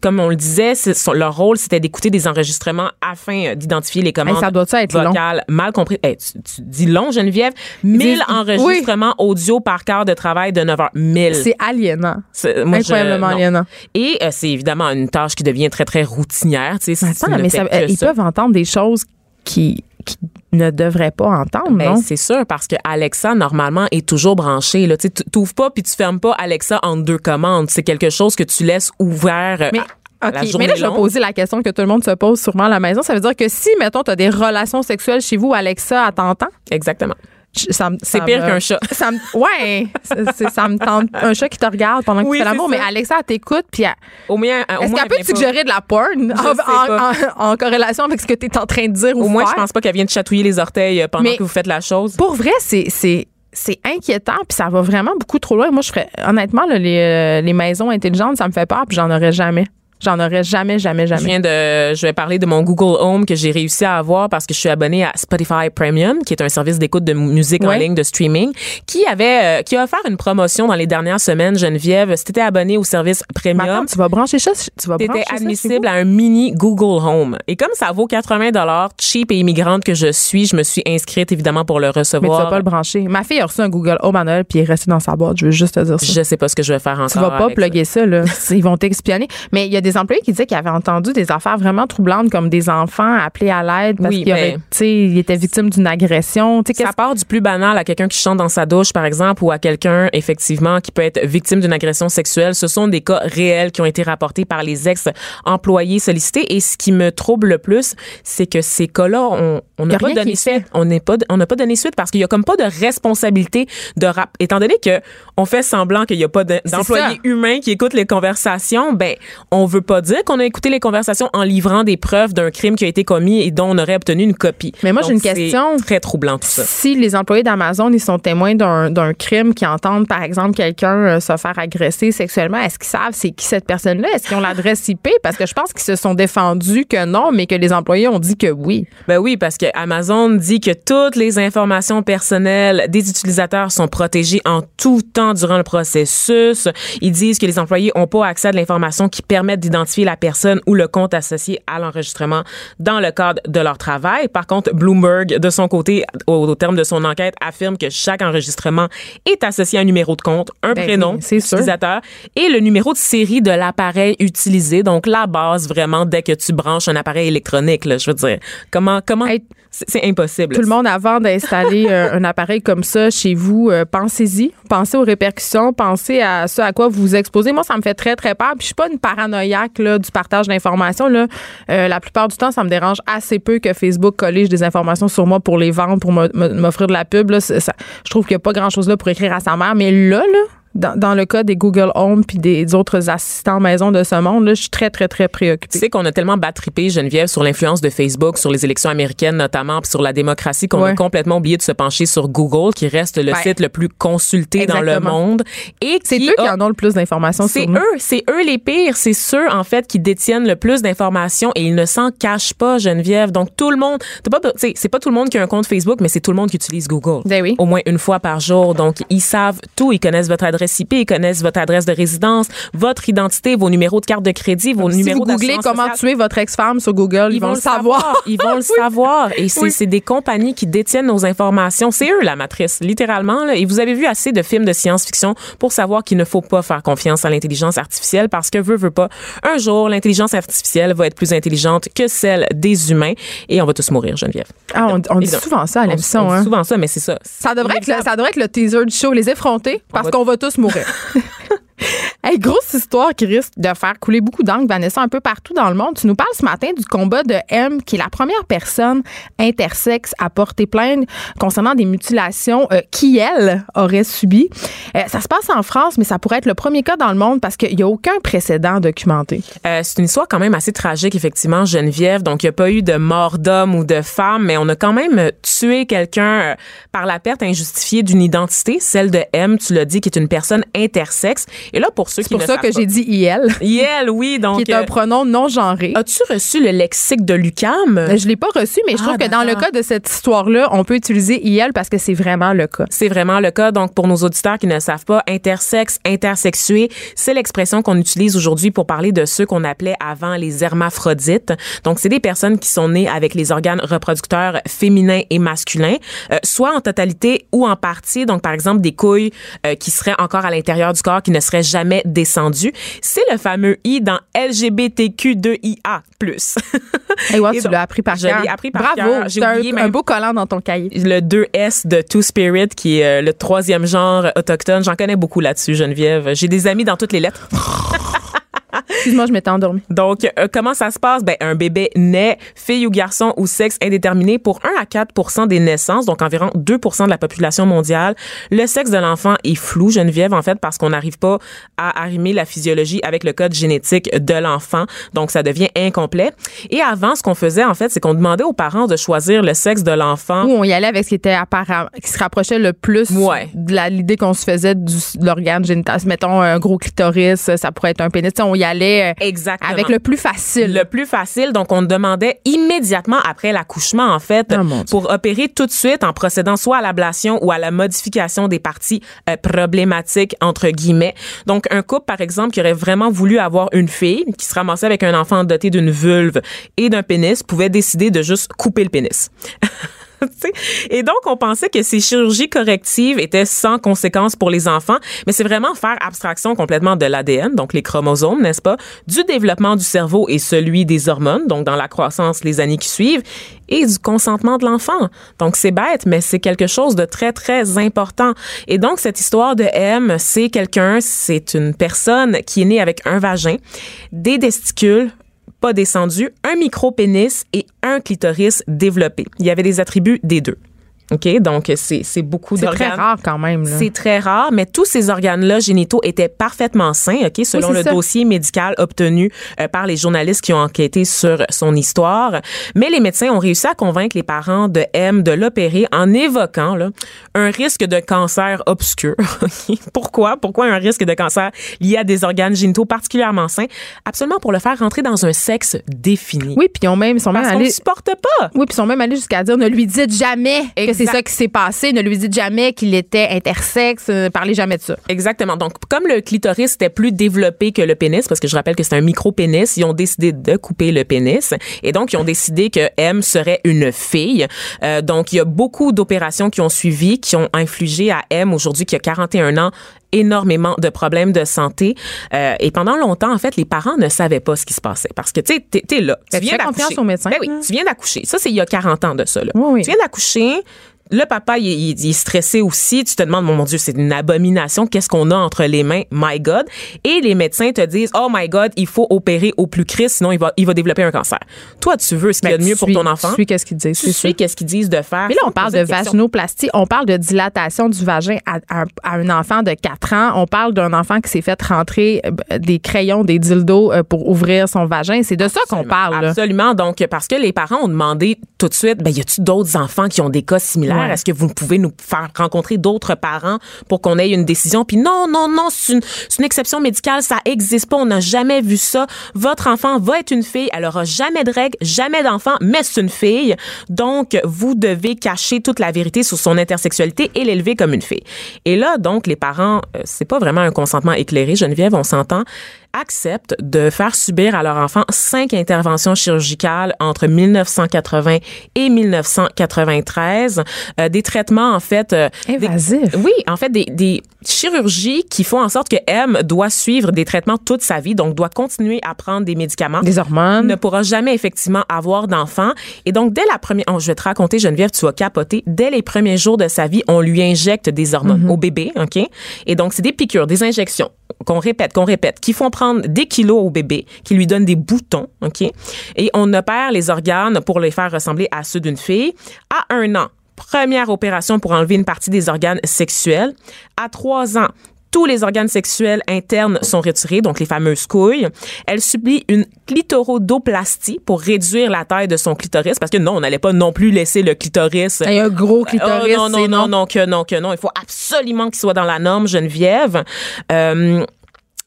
D: Comme on le disait, son- leur rôle, c'était d'écouter des enregistrements afin euh, d'identifier les commandes
C: Hey, ça doit ça être long?
D: vocales mal comprises. Hey, tu, tu dis long, Geneviève. 1000
C: Dis-
D: enregistrements audio par quart de travail de 9 heures. 1000.
C: c'est aliénant.
D: Moi, je-
C: Incroyablement
D: non.
C: aliénant.
D: Et euh, c'est évidemment une tâche qui devient très, très routinière.
C: Attends, mais ça-
D: que
C: ils peuvent entendre des choses qui, qui ne devraient pas entendre,
D: Ben,
C: non?
D: c'est sûr parce que Alexa normalement est toujours branché là, tu t'ouvres pas puis tu fermes pas Alexa en deux commandes, c'est quelque chose que tu laisses ouvert euh,
C: Mais,
D: à, à la
C: mais là, je vais poser la question que tout le monde se pose sûrement à la maison. Ça veut dire que si, mettons, tu as des relations sexuelles chez vous, Alexa, elle t'entend?
D: Exactement. C'est pire qu'un chat.
C: Ça me, ouais, ça me tente. Un chat qui te regarde pendant que
D: Oui,
C: tu fais l'amour, mais. Alexa, elle t'écoute, puis elle-
D: Au moins au
C: est-ce qu'elle peut te suggérer de la porn en,
D: sais pas.
C: en- en- en corrélation avec ce que tu es en train de dire ou
D: Au moins
C: faire?
D: je pense pas qu'elle vienne te chatouiller les orteils euh, pendant
C: Mais-
D: que vous faites la chose.
C: Pour vrai, c'est c'est c'est inquiétant puis ça va vraiment beaucoup trop loin. Moi, je ferais honnêtement là, les, euh, les maisons intelligentes, ça me fait peur puis j'en aurais jamais. J'en aurais jamais jamais
D: Je
C: jamais.
D: viens de, je vais parler de mon Google Home que j'ai réussi à avoir parce que je suis abonnée à Spotify Premium, qui est un service d'écoute de musique en ligne de streaming, qui avait, euh, qui a offert une promotion dans les dernières semaines. Geneviève, si t'étais abonné au service Premium,
C: attends, tu vas brancher ça, tu vas brancher
D: admissible à un mini Google Home. Et comme ça vaut 80 dollars, cheap et immigrante que je suis, je me suis inscrite évidemment pour le
C: Mais tu
D: recevoir.
C: vas pas le brancher. Ma fille a reçu un Google Home à Noël puis est resté dans sa boîte. Je veux juste te dire ça.
D: Je sais pas ce que je vais faire encore.
C: tu vas pas
D: ça.
C: plugger ça, là. Ils vont t'expionner. Mais il y a des employés qui disaient qu'ils avaient entendu des affaires vraiment troublantes, comme des enfants appelés à l'aide parce
D: Oui,
C: qu'ils ils étaient victimes d'une agression.
D: Ça part du plus banal à quelqu'un qui chante dans sa douche, par exemple, ou à quelqu'un, effectivement, qui peut être victime d'une agression sexuelle. Ce sont des cas réels qui ont été rapportés par les ex-employés sollicités. Et ce qui me trouble le plus, c'est que ces cas-là, on on n'a pas donné suite. On n'est pas, on n'a pas donné suite parce qu'il y a comme pas de responsabilité de rap. Étant donné que on fait semblant qu'il y a pas de-
C: ça.
D: d'employés humains qui écoutent les conversations, ben, on veut pas dire qu'on a écouté les conversations en livrant des preuves d'un crime qui a été commis et dont on aurait obtenu une copie.
C: Mais moi, j'ai une question.
D: Très troublant tout ça.
C: Si les employés d'Amazon ils sont témoins d'un crime, qui entendent par exemple quelqu'un euh, se faire agresser sexuellement, est-ce qu'ils savent c'est qui cette personne-là? Est-ce qu'ils ont l'adresse IP Parce que je pense qu'ils se sont défendus que non, mais que les employés ont dit que oui.
D: Ben oui, parce que Amazon dit que toutes les informations personnelles des utilisateurs sont protégées en tout temps durant le processus. Ils disent que les employés n'ont pas accès à de l'information qui permettent d'identifier la personne ou le compte associé à l'enregistrement dans le cadre de leur travail. Par contre, Bloomberg, de son côté, au, au terme de son enquête, affirme que chaque enregistrement est associé à un numéro de compte, un
C: Ben
D: prénom
C: oui, sûr.
D: utilisateur et le numéro de série de l'appareil utilisé. Donc, la base, vraiment, dès que tu branches un appareil électronique, là, je veux dire, comment, comment,
C: Hey,
D: c'est impossible.
C: Tout le monde, avant d'installer euh, un appareil comme ça chez vous, euh, pensez-y. Pensez aux répercussions. Pensez à ce à quoi vous vous exposez. Moi, ça me fait très, très peur. Puis, je suis pas une paranoïaque du partage d'informations. Là. Euh, la plupart du temps, ça me dérange assez peu que Facebook collige des informations sur moi pour les vendre, pour m'offrir de la pub. Là. Je trouve qu'il n'y a pas grand-chose là pour écrire à sa mère. Mais là, là, dans, dans le cas des Google Home puis des autres assistants maison de ce monde, là, je suis très, très, très
D: Tu
C: préoccupée.
D: sais qu'on a tellement battrippé, Geneviève, sur l'influence de Facebook, sur les élections américaines notamment, puis sur la démocratie, qu'on
C: Ouais.
D: a complètement oublié de se pencher sur Google, qui reste le
C: Ouais.
D: site le plus consulté dans le monde. Et
C: C'est eux qui en ont le plus d'informations
D: C'est eux, c'est eux les pires. C'est ceux, en fait, qui détiennent le plus d'informations et ils ne s'en cachent pas, Geneviève. Donc, tout le monde, tu c'est pas tout le monde qui a un compte Facebook, mais c'est tout le monde qui utilise Google.
C: Ben oui.
D: Au moins une fois par jour. Donc, ils savent tout. Ils connaissent votre adresse Ils connaissent votre adresse de résidence, votre identité, vos numéros de carte de crédit, vos
C: Si
D: numéros
C: vous googlez comment
D: sociale.
C: tuer votre ex-femme sur Google, ils, vont, le savoir.
D: Ils vont le savoir. Et c'est
C: Oui.
D: des compagnies qui détiennent nos informations. C'est eux la matrice, littéralement. Là. Et vous avez vu assez de films de science-fiction pour savoir qu'il ne faut pas faire confiance à l'intelligence artificielle parce que veut, veut pas. Un jour, l'intelligence artificielle va être plus intelligente que celle des humains et on va tous mourir, Geneviève.
C: Ah, on, on dit souvent ça à
D: On-
C: l'émission.
D: on dit
C: Hein.
D: souvent ça, mais c'est ça.
C: Ça devrait, être le, ça devrait être le teaser du show, les effrontés, parce
D: va-
C: qu'on va tous mourir. Hey, grosse histoire qui risque de faire couler beaucoup d'encre, Vanessa, un peu partout dans le monde. Tu nous parles ce matin du combat de M, qui est la première personne intersexe à porter plainte concernant des mutilations euh, qui, elle, aurait subies. Euh, ça se passe en France, mais ça pourrait être le premier cas dans le monde parce qu'il n'y a aucun précédent documenté.
D: Euh, c'est une histoire quand même assez tragique, effectivement, Geneviève. Donc, il n'y a pas eu de mort d'homme ou de femme, mais on a quand même tué quelqu'un par la perte injustifiée d'une identité, celle de M, tu l'as dit, qui est une personne intersexe. Et là, pour ceux qui
C: pour ça que j'ai dit IL.
D: IL, oui. Donc,
C: qui est un pronom non genré.
D: As-tu reçu le lexique de l'UCAM?
C: Je l'ai pas reçu, mais je trouve que dans le cas de cette histoire-là, on peut utiliser IL parce que c'est vraiment le cas.
D: C'est vraiment le cas. Donc, pour nos auditeurs qui ne savent pas, intersexe, intersexué, c'est l'expression qu'on utilise aujourd'hui pour parler de ceux qu'on appelait avant les hermaphrodites. Donc, c'est des personnes qui sont nées avec les organes reproducteurs féminins et masculins, euh, soit en totalité ou en partie. Donc, par exemple, des couilles euh, qui seraient encore à l'intérieur du corps, qui ne seraient jamais descendues. C'est le fameux I dans LGBTQ2IA+.
C: hey, wow, tu l'as appris par
D: cœur. Je l'ai appris par
C: Bravo. J'ai un, un beau collant dans ton cahier.
D: Le 2S de Two Spirit, qui est euh, le troisième genre autochtone. J'en connais beaucoup là-dessus, Geneviève. J'ai des amis dans toutes les lettres.
C: Excuse-moi, je m'étais endormie.
D: Donc, euh, comment ça se passe? Ben, un bébé naît, fille ou garçon ou sexe indéterminé pour 1 à 4 des naissances, donc environ 2 de la population mondiale. Le sexe de l'enfant est flou, Geneviève, en fait, parce qu'on n'arrive pas à arrimer la physiologie avec le code génétique de l'enfant. Donc, ça devient incomplet. Et avant, ce qu'on faisait, en fait, c'est qu'on demandait aux parents de choisir le sexe de l'enfant.
C: Ou on y allait avec ce qui était apparent, qui se rapprochait le plus
D: ouais.
C: de l'idée qu'on se faisait du, de l'organe génital. Mettons un gros clitoris, ça pourrait être un pénis. on y allait
D: euh, Exactement.
C: avec le plus facile.
D: Le plus facile. Donc, on demandait immédiatement après l'accouchement, en fait,
C: Oh,
D: pour opérer tout de suite en procédant soit à l'ablation ou à la modification des parties euh, problématiques, entre guillemets. Donc, un couple, par exemple, qui aurait vraiment voulu avoir une fille, qui se ramassait avec un enfant doté d'une vulve et d'un pénis, pouvait décider de juste couper le pénis. Et donc, on pensait que ces chirurgies correctives étaient sans conséquence pour les enfants, mais c'est vraiment faire abstraction complètement de l'ADN, donc les chromosomes, n'est-ce pas, du développement du cerveau et celui des hormones, donc dans la croissance les années qui suivent, et du consentement de l'enfant. Donc, c'est bête, mais c'est quelque chose de très, très important. Et donc, cette histoire de M, c'est quelqu'un, c'est une personne qui est née avec un vagin, des testicules, pas descendu, un micro-pénis et un clitoris développé. Il y avait des attributs des deux. OK? Donc, c'est, beaucoup
C: d'organes. C'est très rare quand même.
D: C'est très rare, mais tous ces organes-là génitaux étaient parfaitement sains, OK? Selon
C: oui,
D: le
C: ça.
D: dossier médical obtenu euh, par les journalistes qui ont enquêté sur son histoire. Mais les médecins ont réussi à convaincre les parents de M de l'opérer en évoquant là, un risque de cancer obscur. Pourquoi? Pourquoi un risque de cancer lié à des organes génitaux particulièrement sains? Absolument pour le faire rentrer dans un sexe défini.
C: Oui, puis ils ont même, sont
D: Parce
C: même allés.
D: ne supporte pas.
C: Oui, puis ils sont même allés jusqu'à dire ne lui dites jamais que c'est ça qui s'est passé, ne lui dites jamais qu'il était intersexe, ne parlez jamais de ça.
D: Exactement. Donc, comme le clitoris était plus développé que le pénis, parce que je rappelle que c'est un micro-pénis, ils ont décidé de couper le pénis. Et donc, ils ont décidé que M serait une fille. Euh, donc, il y a beaucoup d'opérations qui ont suivi, qui ont infligé à M, aujourd'hui, qui a 41 ans, énormément de problèmes de santé. Euh, et pendant longtemps, en fait, les parents ne savaient pas ce qui se passait. Parce que, tu sais, t'es, t'es là.
C: Ben,
D: tu viens
C: fais confiance
D: d'accoucher.
C: au médecin.
D: Ben oui, tu viens d'accoucher. Ça, c'est il y a 40 ans de ça, là.
C: Oui, oui.
D: Tu viens d'accoucher. Le papa, il, il- il est stressé aussi. Tu te demandes, mon Dieu, c'est une abomination. Qu'est-ce qu'on a entre les mains? My God. Et les médecins te disent, oh my God, il faut opérer au plus cri, sinon il va, il va développer un cancer. Toi, tu veux ce qu'il y a de
C: Ben,
D: mieux
C: tu
D: pour ton enfant?
C: Tu suis qu'est-ce qu'ils disent,
D: Tu suis qu'est-ce qu'ils disent de faire?
C: Mais là, on parle de vaginoplastie, on parle de dilatation du vagin à, à- à un enfant de 4 ans, on parle d'un enfant qui s'est fait rentrer euh, des crayons, des dildos euh, pour ouvrir son vagin. C'est de ça qu'on parle. là.
D: Absolument. Donc, parce que les parents ont demandé tout de suite, ben, y a-tu d'autres enfants qui ont des cas similaires?
C: Ouais.
D: Est-ce que vous pouvez nous faire rencontrer d'autres parents pour qu'on ait une décision? Puis non, non, non, c'est une, c'est une exception médicale. Ça existe pas. On n'a jamais vu ça. Votre enfant va être une fille. Elle aura jamais de règles, jamais d'enfant, mais c'est une fille. Donc, vous devez cacher toute la vérité sur son intersexualité et l'élever comme une fille. Et là, donc, les parents, euh, c'est pas vraiment un consentement éclairé. Geneviève, on s'entend acceptent de faire subir à leur enfant cinq interventions chirurgicales entre 1980 et 1993, euh, des traitements en fait euh, des- oui, en fait des, des chirurgies qui font en sorte que M doit suivre des traitements toute sa vie, donc doit continuer à prendre des médicaments
C: Des hormones.
D: ne pourra jamais effectivement avoir d'enfant. Et donc, dès la première, oh, je vais te raconter, Geneviève, tu vas capoter. Dès les premiers jours de sa vie, on lui injecte des hormones
C: Mhm.
D: au bébé, OK? Et donc, c'est des piqûres, des injections qu'on répète, qu'on répète, qui font prendre des kilos au bébé, qui lui donnent des boutons, OK? Et on opère les organes pour les faire ressembler à ceux d'une fille. À un an, première opération pour enlever une partie des organes sexuels. À trois ans, tous les organes sexuels internes sont retirés, donc les fameuses couilles. Elle subit une clitorodoplastie pour réduire la taille de son clitoris, parce que non, on n'allait pas non plus laisser le clitoris.
C: Il y a un gros clitoris.
D: Oh, non, non, non, non, que non, que non. Il faut absolument qu'il soit dans la norme, Geneviève. Euh,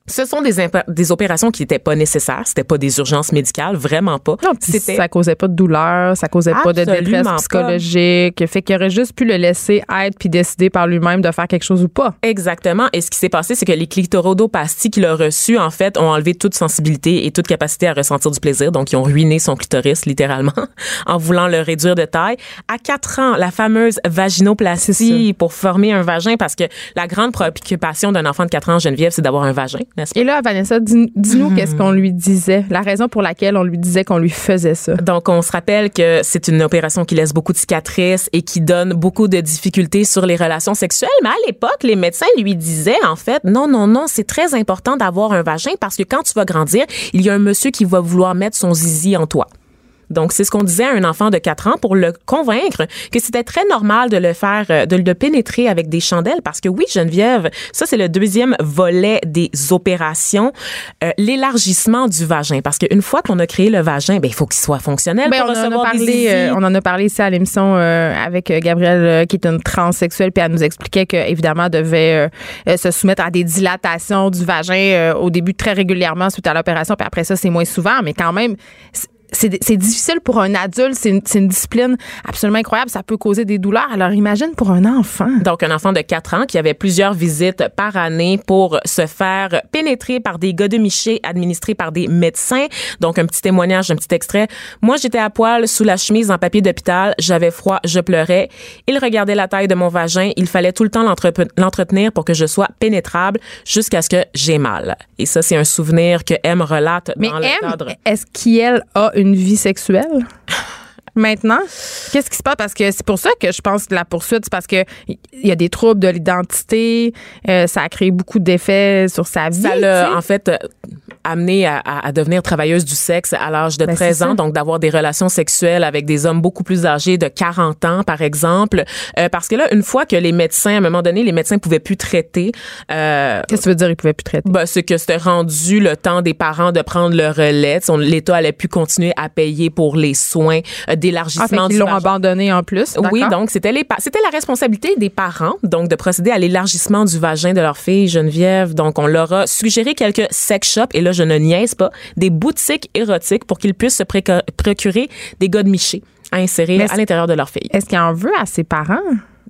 D: ce sont des, des opérations qui n'étaient pas nécessaires. C'était pas des urgences médicales, vraiment pas.
C: Non, ça causait pas de douleur, ça causait pas de détresse psychologique. Fait qu'il aurait juste pu le laisser être puis décider par lui-même de faire quelque chose ou pas.
D: Exactement. Et ce qui s'est passé, c'est que les clitorodopasties qu'il a reçues, en fait, ont enlevé toute sensibilité et toute capacité à ressentir du plaisir. Donc, ils ont ruiné son clitoris, littéralement, en voulant le réduire de taille. À 4 ans, la fameuse vaginoplastie pour former un vagin, parce que la grande préoccupation d'un enfant de 4 ans, Geneviève, c'est d'avoir un vagin.
C: Et là, Vanessa, dis-nous qu'est-ce qu'on lui disait, la raison pour laquelle on lui disait qu'on lui faisait ça.
D: Donc, on se rappelle que c'est une opération qui laisse beaucoup de cicatrices et qui donne beaucoup de difficultés sur les relations sexuelles. Mais à l'époque, les médecins lui disaient, en fait, non, non, non, c'est très important d'avoir un vagin parce que quand tu vas grandir, il y a un monsieur qui va vouloir mettre son zizi en toi. Donc, c'est ce qu'on disait à un enfant de 4 ans pour le convaincre que c'était très normal de le faire, euh, de le pénétrer avec des chandelles parce que oui, Geneviève, ça, c'est le deuxième volet des opérations, euh, l'élargissement du vagin. Parce qu'une fois qu'on a créé le vagin, ben, il faut qu'il soit fonctionnel
C: ben,
D: pour
C: on
D: recevoir
C: en a parlé, euh, on en a parlé ici à l'émission avec Gabrielle, qui est une transsexuelle, puis elle nous expliquait qu'évidemment, devait se soumettre à des dilatations du vagin au début très régulièrement suite à l'opération, puis après ça, c'est moins souvent, mais quand même, c'est difficile pour un adulte, c'est une, une, discipline absolument incroyable, ça peut causer des douleurs. Alors imagine pour un enfant.
D: Donc un enfant de 4 ans qui avait plusieurs visites par année pour se faire pénétrer par des godemichés administrés par des médecins. Donc un petit témoignage, un petit extrait. Moi, j'étais à poil sous la chemise en papier d'hôpital, j'avais froid, je pleurais. Il regardait la taille de mon vagin, il fallait tout le temps l'entretenir pour que je sois pénétrable jusqu'à ce que j'ai mal. Et ça c'est un souvenir que M relate
C: Mais
D: dans le
C: M,
D: cadre.
C: Est-ce qu'elle a une vie sexuelle? Maintenant, qu'est-ce qui se passe? Parce que c'est pour ça que je pense que la poursuite, c'est parce que il y a des troubles de l'identité, euh, ça a créé beaucoup d'effets sur sa vie.
D: Ça l'a, en fait, amené à, à, devenir travailleuse du sexe à l'âge de
C: Ben,
D: 13
C: c'est
D: ans, donc d'avoir des relations sexuelles avec des hommes beaucoup plus âgés de 40 ans, par exemple. Euh, parce que là, une fois que les médecins, à un moment donné, les médecins pouvaient plus traiter, euh,
C: Qu'est-ce que tu veux dire? Ils pouvaient plus traiter?
D: ben, c'est que c'était rendu le temps des parents de prendre le relais. L'État allait plus continuer à payer pour les soins euh,
C: fait
D: d'élargissement
C: qu'ils
D: du
C: l'ont abandonné en plus.
D: Oui, donc c'était les pa- c'était la responsabilité des parents donc de procéder à l'élargissement du vagin de leur fille Geneviève. Donc on leur a suggéré quelques sex shops et là je ne niaise pas, des boutiques érotiques pour qu'ils puissent se procurer des gars de michés à insérer à l'intérieur de leur fille.
C: Est-ce qu'il en veut à ses parents?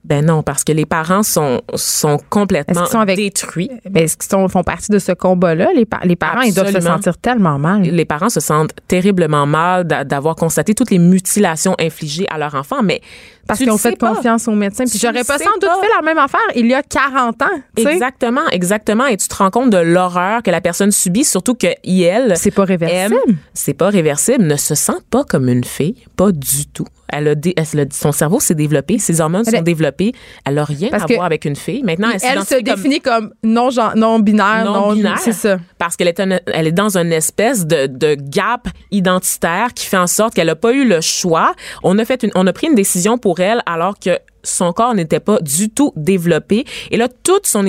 D: Ben non, parce que les parents sont sont complètement
C: sont avec-
D: détruits.
C: Ben, est-ce qu'ils sont- font partie de ce combat-là? Les, pa- les parents, ils doivent se sentir tellement mal.
D: Les parents se sentent terriblement mal d'a- d'avoir constaté toutes les mutilations infligées à leur enfant, mais
C: Parce
D: sais
C: fait
D: pas.
C: confiance aux médecins. Puis j'aurais pas sans doute fait la même affaire il y a 40 ans.
D: Exactement, exactement. Et tu te rends compte de l'horreur que la personne subit, surtout que elle,
C: C'est pas réversible.
D: c'est pas réversible, ne se sent pas comme une fille, pas du tout. Elle a, dé- elle a- son cerveau s'est développé, ses hormones
C: Elle
D: sont développées. Elle a rien à voir avec une fille. Maintenant, elle,
C: elle se
D: comme
C: définit comme non, gen- non binaire, non,
D: non-binaire.
C: c'est ça.
D: Parce qu'elle est, elle est dans une espèce de, de gap identitaire qui fait en sorte qu'elle n'a pas eu le choix. On a fait une, on a pris une décision pour alors que son corps n'était pas du tout développé. Et là, toute son,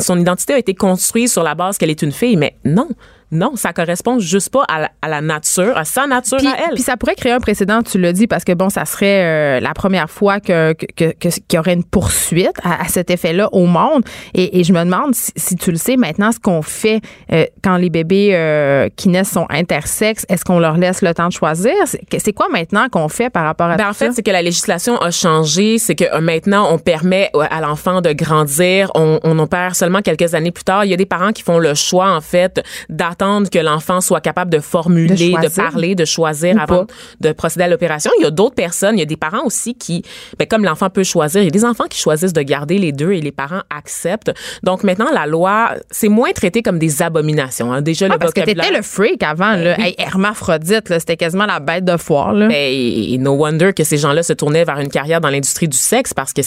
D: son identité a été construite sur la base qu'elle est une fille. Mais non, non, ça correspond juste pas à la, à la nature, à sa nature
C: Puis,
D: à elle.
C: puis ça pourrait créer un précédent, tu l'as dit, parce que bon, ça serait euh, la première fois que que- que- qu'il y aurait une poursuite à, à cet effet-là au monde. Et, et je me demande si, si tu le sais maintenant, ce qu'on fait euh, quand les bébés euh, qui naissent sont intersexes, est-ce qu'on leur laisse le temps de choisir? C'est c'est quoi maintenant qu'on fait par rapport à
D: Ben,
C: tout
D: en fait,
C: ça?
D: c'est que la législation a changé. C'est que euh, maintenant, on permet euh, à l'enfant de grandir. On, on opère seulement quelques années plus tard. Il y a des parents qui font le choix, en fait, d'attendre que l'enfant soit capable de formuler,
C: De
D: parler, de choisir
C: Ou
D: avant
C: pas.
D: de procéder à l'opération. Il y a d'autres personnes, il y a des parents aussi qui, ben, comme l'enfant peut choisir, il y a des enfants qui choisissent de garder les deux et les parents acceptent. Donc maintenant, la loi, c'est moins traité comme des abominations. hein. Déjà,
C: Ah,
D: le
C: parce que
D: vocabulaire.
C: t'étais le freak avant, là.
D: oui.
C: Hey, hermaphrodite, là, c'était quasiment la bête de foire, là.
D: Ben, et no wonder que ces gens-là se tournaient vers une carrière dans l'industrie du sexe parce que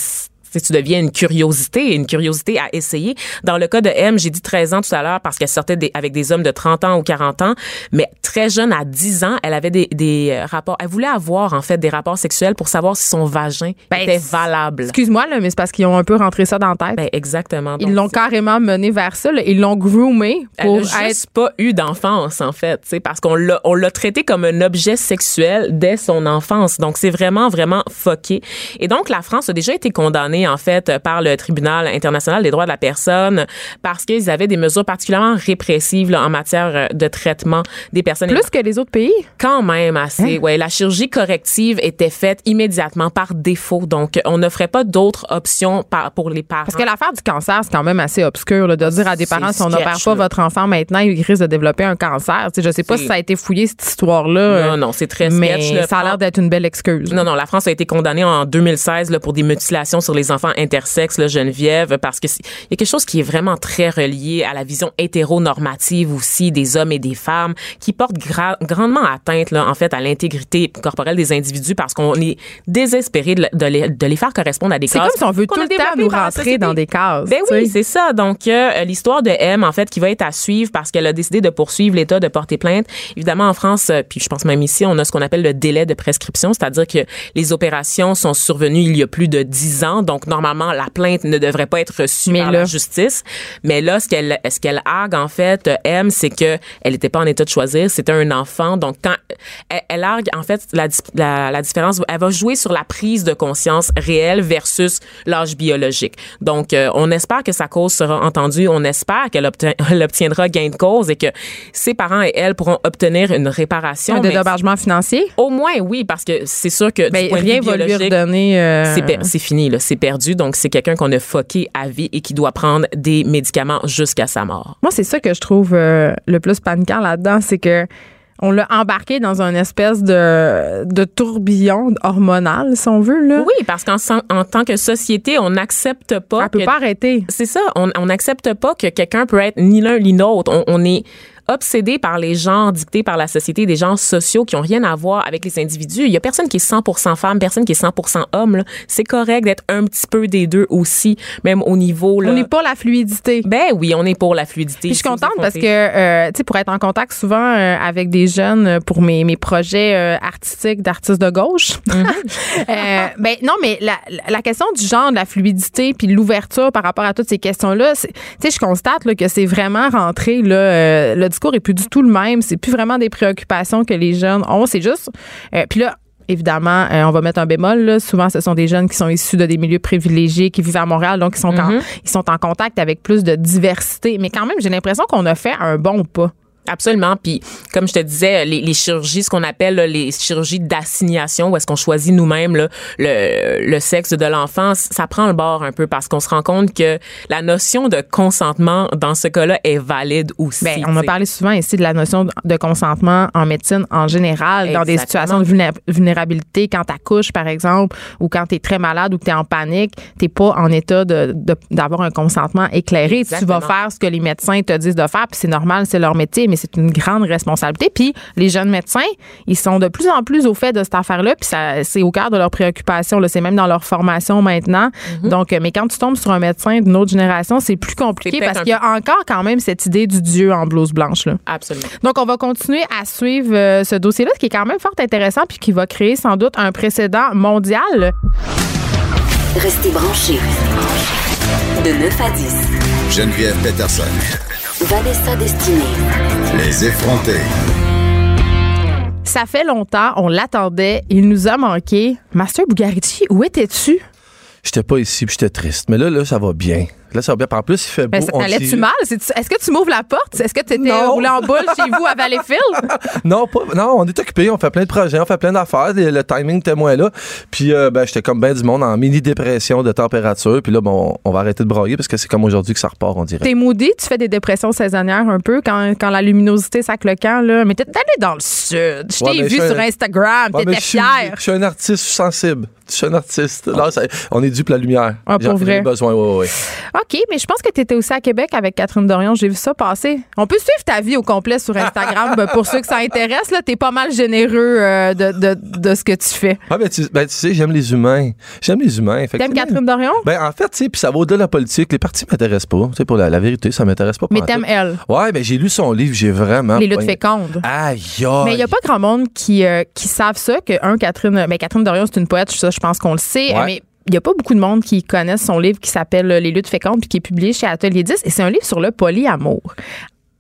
D: c- tu deviens une curiosité, une curiosité à essayer. Dans le cas de M, j'ai dit 13 ans tout à l'heure parce qu'elle sortait avec des hommes de 30 ans ou 40 ans, mais très jeune, à 10 ans, elle avait des, des euh, rapports. Elle voulait avoir, en fait, des rapports sexuels pour savoir si son vagin
C: Ben,
D: était valable.
C: Excuse-moi, là, mais c'est parce qu'ils ont un peu rentré ça dans la tête.
D: Ben, exactement.
C: Ils l'ont carrément mené vers ça. là. Ils l'ont groomé pour
D: elle a
C: être.
D: juste pas eu d'enfance en fait, parce qu'on l'a on l'a traité comme un objet sexuel dès son enfance. Donc c'est vraiment vraiment foqué. Et donc la France a déjà été condamnée en fait par le tribunal international des droits de la personne parce qu'ils avaient des mesures particulièrement répressives là, en matière euh, de traitement des personnes
C: Plus que les autres pays?
D: quand même assez. Ouais, la chirurgie corrective était faite immédiatement par défaut. Donc on n'offrait pas d'autres options par- pour les parents.
C: Parce que l'affaire du cancer, c'est quand même assez obscur là, de dire à des parents si on n'opère pas
D: là.
C: votre enfant maintenant, il risque de développer un cancer. Sais, je sais pas si ça a été fouillé cette histoire-là.
D: Non, non, c'est très
C: Mais
D: sketch.
C: ça a l'air d'être une belle excuse.
D: Non, non, la France a été condamnée en 2016 là, pour des mutilations sur les enfants intersexes, là, Geneviève, parce que c'est- il y a quelque chose qui est vraiment très relié à la vision hétéronormative aussi des hommes et des femmes, qui porte gra- grandement atteinte, là, en fait, à l'intégrité corporelle des individus parce qu'on est désespéré de, de les, de les faire correspondre à des
C: C'est
D: cases.
C: comme si on veut tout le temps nous rentrer dans des cases.
D: Ben oui, c'est ça. Donc, euh, l'histoire de M, en fait, qui va être à suivre parce qu'elle a décidé de poursuivre l'État de porter plainte. Évidemment, en France, euh, puis je pense même ici, on a ce qu'on appelle le délai de prescription, c'est-à-dire que les opérations sont survenues il y a plus de dix ans. Donc, normalement, la plainte ne devrait pas être reçue
C: Mais
D: par
C: là-
D: la justice. Mais là, ce qu'elle, ce qu'elle argue, en fait, M, c'est que elle n'était pas en état de choisir. C'était un enfant. Donc, quand elle, elle argue, en fait, la, la, la différence, elle va jouer sur la prise de conscience réelle versus l'âge biologique. Donc, euh, on espère que sa cause sera entendue. On espère qu'elle obtient- obtiendra gain de cause et que ses parents et elle pourront obtenir une réparation.
C: Un dédommagement financier?
D: au moins, oui, parce que c'est sûr que du
C: Ben,
D: point de
C: rien
D: vue
C: va lui redonner. euh,
D: c'est fini, là, c'est perdu. Donc, c'est quelqu'un qu'on a foqué à vie et qui doit prendre des médicaments jusqu'à sa mort.
C: Moi, c'est ça que je trouve euh, le plus paniquant là-dedans, c'est que on l'a embarqué dans une espèce de, de tourbillon hormonal, si on veut. Là.
D: Oui, parce qu'en en tant que société, on n'accepte pas.
C: Elle peut pas arrêter.
D: C'est ça, on on n'accepte pas que quelqu'un peut être ni l'un ni l'autre. On, on est obsédé par les genres dictés par la société, des genres sociaux qui ont rien à voir avec les individus. Il y a personne qui est 100% femme, personne qui est 100% homme. C'est correct d'être un petit peu des deux aussi, même au niveau. Là.
C: On n'est pas la fluidité.
D: Ben oui, on est pour la fluidité.
C: Puis je suis contente parce que, euh, tu sais, pour être en contact souvent euh, avec des jeunes pour mes, mes projets euh, artistiques d'artistes de gauche, euh, ben non, mais la, la- question du genre, de la fluidité, puis l'ouverture par rapport à toutes ces questions-là, tu sais, je constate là, que c'est vraiment rentré. Là, le discours est plus du tout le même. C'est plus vraiment des préoccupations que les jeunes ont. C'est juste. euh, puis là. Évidemment, euh, on va mettre un bémol. Là. Souvent, ce sont des jeunes qui sont issus de des milieux privilégiés, qui vivent à Montréal, donc ils sont, en, ils sont en contact avec plus de diversité. Mais quand même, j'ai l'impression qu'on a fait un bon pas.
D: Absolument. Puis, comme je te disais, les, les chirurgies, ce qu'on appelle là, les chirurgies d'assignation, où est-ce qu'on choisit nous-mêmes là, le, le sexe de l'enfant, ça prend le bord un peu parce qu'on se rend compte que la notion de consentement dans ce cas-là est valide aussi.
C: Ben, on a parlé souvent ici de la notion de consentement en médecine en général, dans des situations de vulné- vulnérabilité, quand tu accouches, par exemple, ou quand tu es très malade ou que tu es en panique, tu pas en état de- de- d'avoir un consentement éclairé.
D: Exactement.
C: Tu vas faire ce que les médecins te disent de faire, puis c'est normal, c'est leur métier, mais c'est une grande responsabilité. Puis les jeunes médecins, ils sont de plus en plus au fait de cette affaire-là, puis ça, c'est au cœur de leurs préoccupations. là. C'est même dans leur formation maintenant.
D: Mhm.
C: Donc, euh, mais quand tu tombes sur un médecin d'une autre génération, c'est plus compliqué
D: C'est
C: parce qu'il y a encore quand même cette idée du dieu en blouse blanche. Là.
D: Absolument.
C: Donc, on va continuer à suivre euh, ce dossier-là, qui est quand même fort intéressant puis qui va créer sans doute un précédent mondial.
A: Restez branchés. De 9 à 10.
B: Geneviève Peterson.
A: Vanessa Destinée.
B: Les effrontés.
C: Ça fait longtemps, on l'attendait, il nous a manqué. Master Bugarici, où étais-tu?
E: J'étais pas ici, puis j'étais triste. Mais là, là, ça va bien. Là, ça va bien. En plus, il fait beau.
C: Ben, ça-
E: s'y-
C: mal? Est-ce que tu m'ouvres la porte? Est-ce que tu étais roulé en boule chez vous à Valleyfield?
E: Non, pas, non, on est occupé, on fait plein de projets, on fait plein d'affaires. Le, timing était moins là. Puis, euh, ben, j'étais comme ben du monde en mini-dépression de température. Puis là, bon, on va arrêter de broyer parce que c'est comme aujourd'hui que ça repart, on dirait.
C: T'es moody, tu fais des dépressions saisonnières un peu quand, quand la luminosité sac le camp, là. Mais t'es allé dans le sud. Je t'ai
E: mais
C: vu sur Instagram,
E: mais
C: t'étais fier.
E: Je suis un artiste sensible. Je suis un artiste. Là, ça- on est dû pour la lumière.
C: Ah, pour
E: J'en ai
C: vrai?
E: besoin, ouais, ouais.
C: OK, mais je pense que tu étais aussi à Québec avec Catherine Dorion. J'ai vu ça passer. On peut suivre ta vie au complet sur Instagram ben, pour ceux que ça intéresse. Tu es pas mal généreux euh, de, de, de ce que tu fais.
E: Ah, ben, tu, ben, tu sais, j'aime les humains. J'aime les humains.
C: T'aimes. Catherine Dorion?
E: Ben, en fait, tu sais, puis ça va au-delà de la politique. Les partis m'intéressent pas. Tu sais, pour la, la vérité, ça m'intéresse pas.
C: Mais t'aimes elle?
E: Ouais, ben, j'ai lu son livre, j'ai vraiment.
C: Les luttes fécondes.
E: Aïe, aïe.
C: Mais il n'y a pas grand monde qui, euh, qui savent ça, que, un, Catherine, ben, Catherine Dorion, c'est une poète, ça, je pense qu'on le sait,
E: Ouais.
C: mais il n'y a pas beaucoup de monde qui connaissent son livre qui s'appelle Les luttes fécondes, puis qui est publié chez Atelier 10, et c'est un livre sur le polyamour.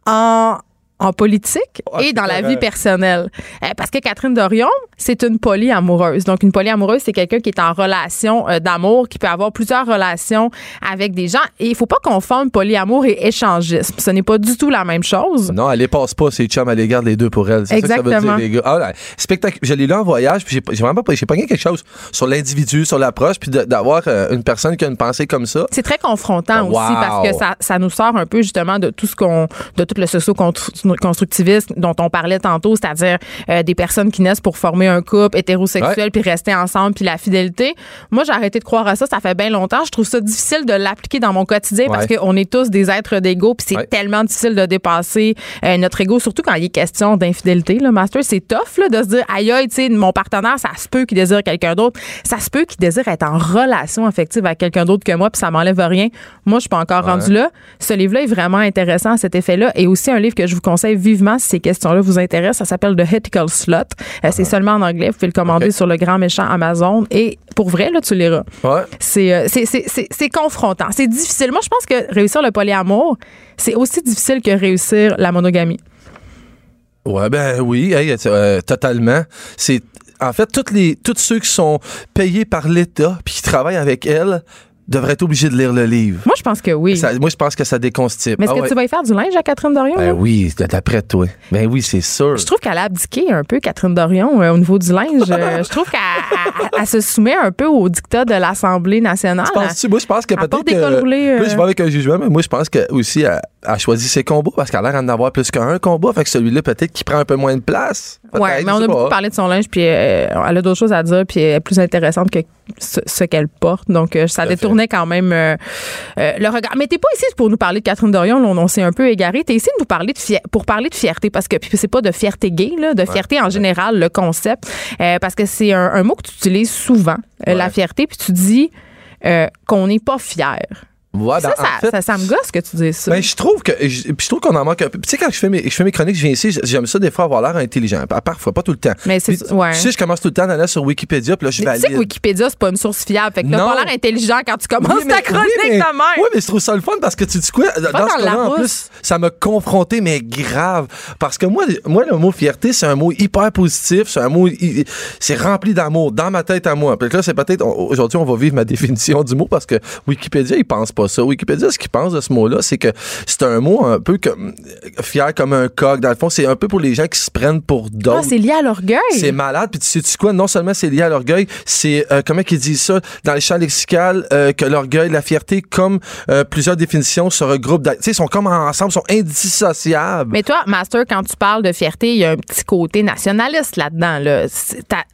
C: En, en politique
E: Ah,
C: et dans la vie personnelle. Euh, parce que Catherine Dorion, c'est une polyamoureuse. Donc, une polyamoureuse, c'est quelqu'un qui est en relation euh, d'amour, qui peut avoir plusieurs relations avec des gens. Et il faut pas confondre polyamour et échangisme. Ce n'est pas du tout la même chose.
E: Non, elle les passe pas, ses chums, elle les garde les deux pour elle. C'est ça que ça veut
C: Exactement.
E: dire, les gars. Ah, spectacle. Je l'ai lu en voyage, puis j'ai vraiment pas, j'ai pas gagné quelque chose sur l'individu, sur l'approche, puis d'avoir euh, une personne qui a une pensée comme ça.
C: C'est très confrontant
E: Wow.
C: aussi parce que ça, ça nous sort un peu justement de tout ce qu'on, de tout le socio-constructivisme dont on parlait tantôt, c'est-à-dire euh, des personnes qui naissent pour former un couple hétérosexuel
E: Ouais.
C: puis rester ensemble puis la fidélité. Moi, j'ai arrêté de croire à ça. Ça fait bien longtemps. Je trouve ça difficile de l'appliquer dans mon quotidien parce qu'on est tous des êtres d'ego puis c'est
E: Ouais.
C: tellement difficile de dépasser euh, notre ego, surtout quand il est question d'infidélité. Le master, c'est tough là, de se dire aïe aïe, tu sais, mon partenaire, ça se peut qu'il désire quelqu'un d'autre, ça se peut qu'il désire être en relation affective avec quelqu'un d'autre que moi, puis ça m'enlève rien. Moi, je suis pas encore rendu là. Ce livre-là est vraiment intéressant à cet effet-là, et aussi un livre que je vous conseille vivement si ces questions-là vous intéressent. Ça s'appelle The Ethical Slot. Euh, c'est seulement en anglais. Vous pouvez le commander sur le grand méchant Amazon. Et pour vrai, là, tu liras.
E: Ouais.
C: C'est euh, c'est- c'est- confrontant. C'est difficile. Moi, je pense que réussir le polyamour, c'est aussi difficile que réussir la monogamie.
E: Ouais, ben oui, hey, euh, totalement. C'est en fait toutes les tous ceux qui sont payés par l'État puis qui travaillent avec elle devraient être obligés de lire le livre.
C: Moi, je pense que oui.
E: Ça- moi, je pense que ça déconstipe.
C: Mais est-ce
E: Ah
C: que
E: ouais.
C: tu vas y faire du linge à Catherine Dorion?
E: Ben
C: là?
E: oui, d'après toi. Ben oui, c'est sûr.
C: Je trouve qu'elle a abdiqué un peu, Catherine Dorion, euh, au niveau du linge. Euh, je trouve qu'elle elle- elle se soumet un peu au dictat de l'Assemblée nationale.
E: Penses-tu? Moi, je pense que peut-être que.
C: euh.
E: Là, je vais avec un jugement, mais moi, je pense que aussi, elle, elle choisit ses combats parce qu'elle a l'air d'en avoir plus qu'un combat. Fait que celui-là, peut-être qu'il prend un peu moins de place.
C: Ouais,
E: Peut-être,
C: mais on a beaucoup parlé de son linge, puis euh, elle a d'autres choses à dire, puis elle est plus intéressante que ce, ce qu'elle porte. Donc, euh, ça
E: fait.
C: Détournait quand même euh, euh, le regard. Mais t'es pas ici pour nous parler de Catherine Dorion, on, on s'est un peu égaré. T'es ici de nous parler de fier- pour parler de fierté, parce que puis c'est pas de fierté gay, là, de fierté en général, le concept, euh, parce que c'est un, un mot que tu utilises souvent,
E: Ouais.
C: la fierté, puis tu dis qu'on n'est pas fier.
E: Ouais,
C: Ça,
E: ben,
C: ça,
E: en fait,
C: ça, ça me gosse que tu dises ça.
E: Ben, je trouve que je, je trouve qu'on en manque un peu. Tu sais, quand je fais mes, je fais mes chroniques, je viens ici, j'aime ça des fois avoir l'air intelligent. À Parfois, pas tout le temps.
C: Mais c'est- ouais.
E: Tu sais, je commence tout le temps à aller sur Wikipédia, puis là, je
C: Mais tu sais
E: valide.
C: que Wikipédia, c'est pas une source fiable. Fait que t'as pas l'air intelligent quand tu commences
E: Oui, mais-
C: ta chronique
E: oui, mais,
C: de même.
E: Oui, mais je trouve ça le fun parce que tu dis quoi? Dans
C: dans
E: ce cas-là, en plus, ça m'a confronté, mais grave. Parce que moi, moi, le mot fierté, c'est un mot hyper positif. C'est un mot, c'est rempli d'amour dans ma tête à moi. Puis là, c'est peut-être, aujourd'hui, on va vivre ma définition du mot parce que Wikipédia, il pense pas ça. Wikipédia, ce qu'il pense de ce mot-là, c'est que c'est un mot un peu comme, fier comme un coq. Dans le fond, c'est un peu pour les gens qui se prennent pour
C: Ah,
E: d'autres.
C: c'est lié à l'orgueil.
E: C'est malade. Puis tu sais-tu quoi? Non seulement c'est lié à l'orgueil, c'est, euh, comment qu'ils disent ça, dans les champs lexical, euh, que l'orgueil, la fierté, comme euh, plusieurs définitions se regroupent. Tu sais, ils sont comme ensemble, sont indissociables.
C: Mais toi, Master, quand tu parles de fierté, il y a un petit côté nationaliste là-dedans. Là.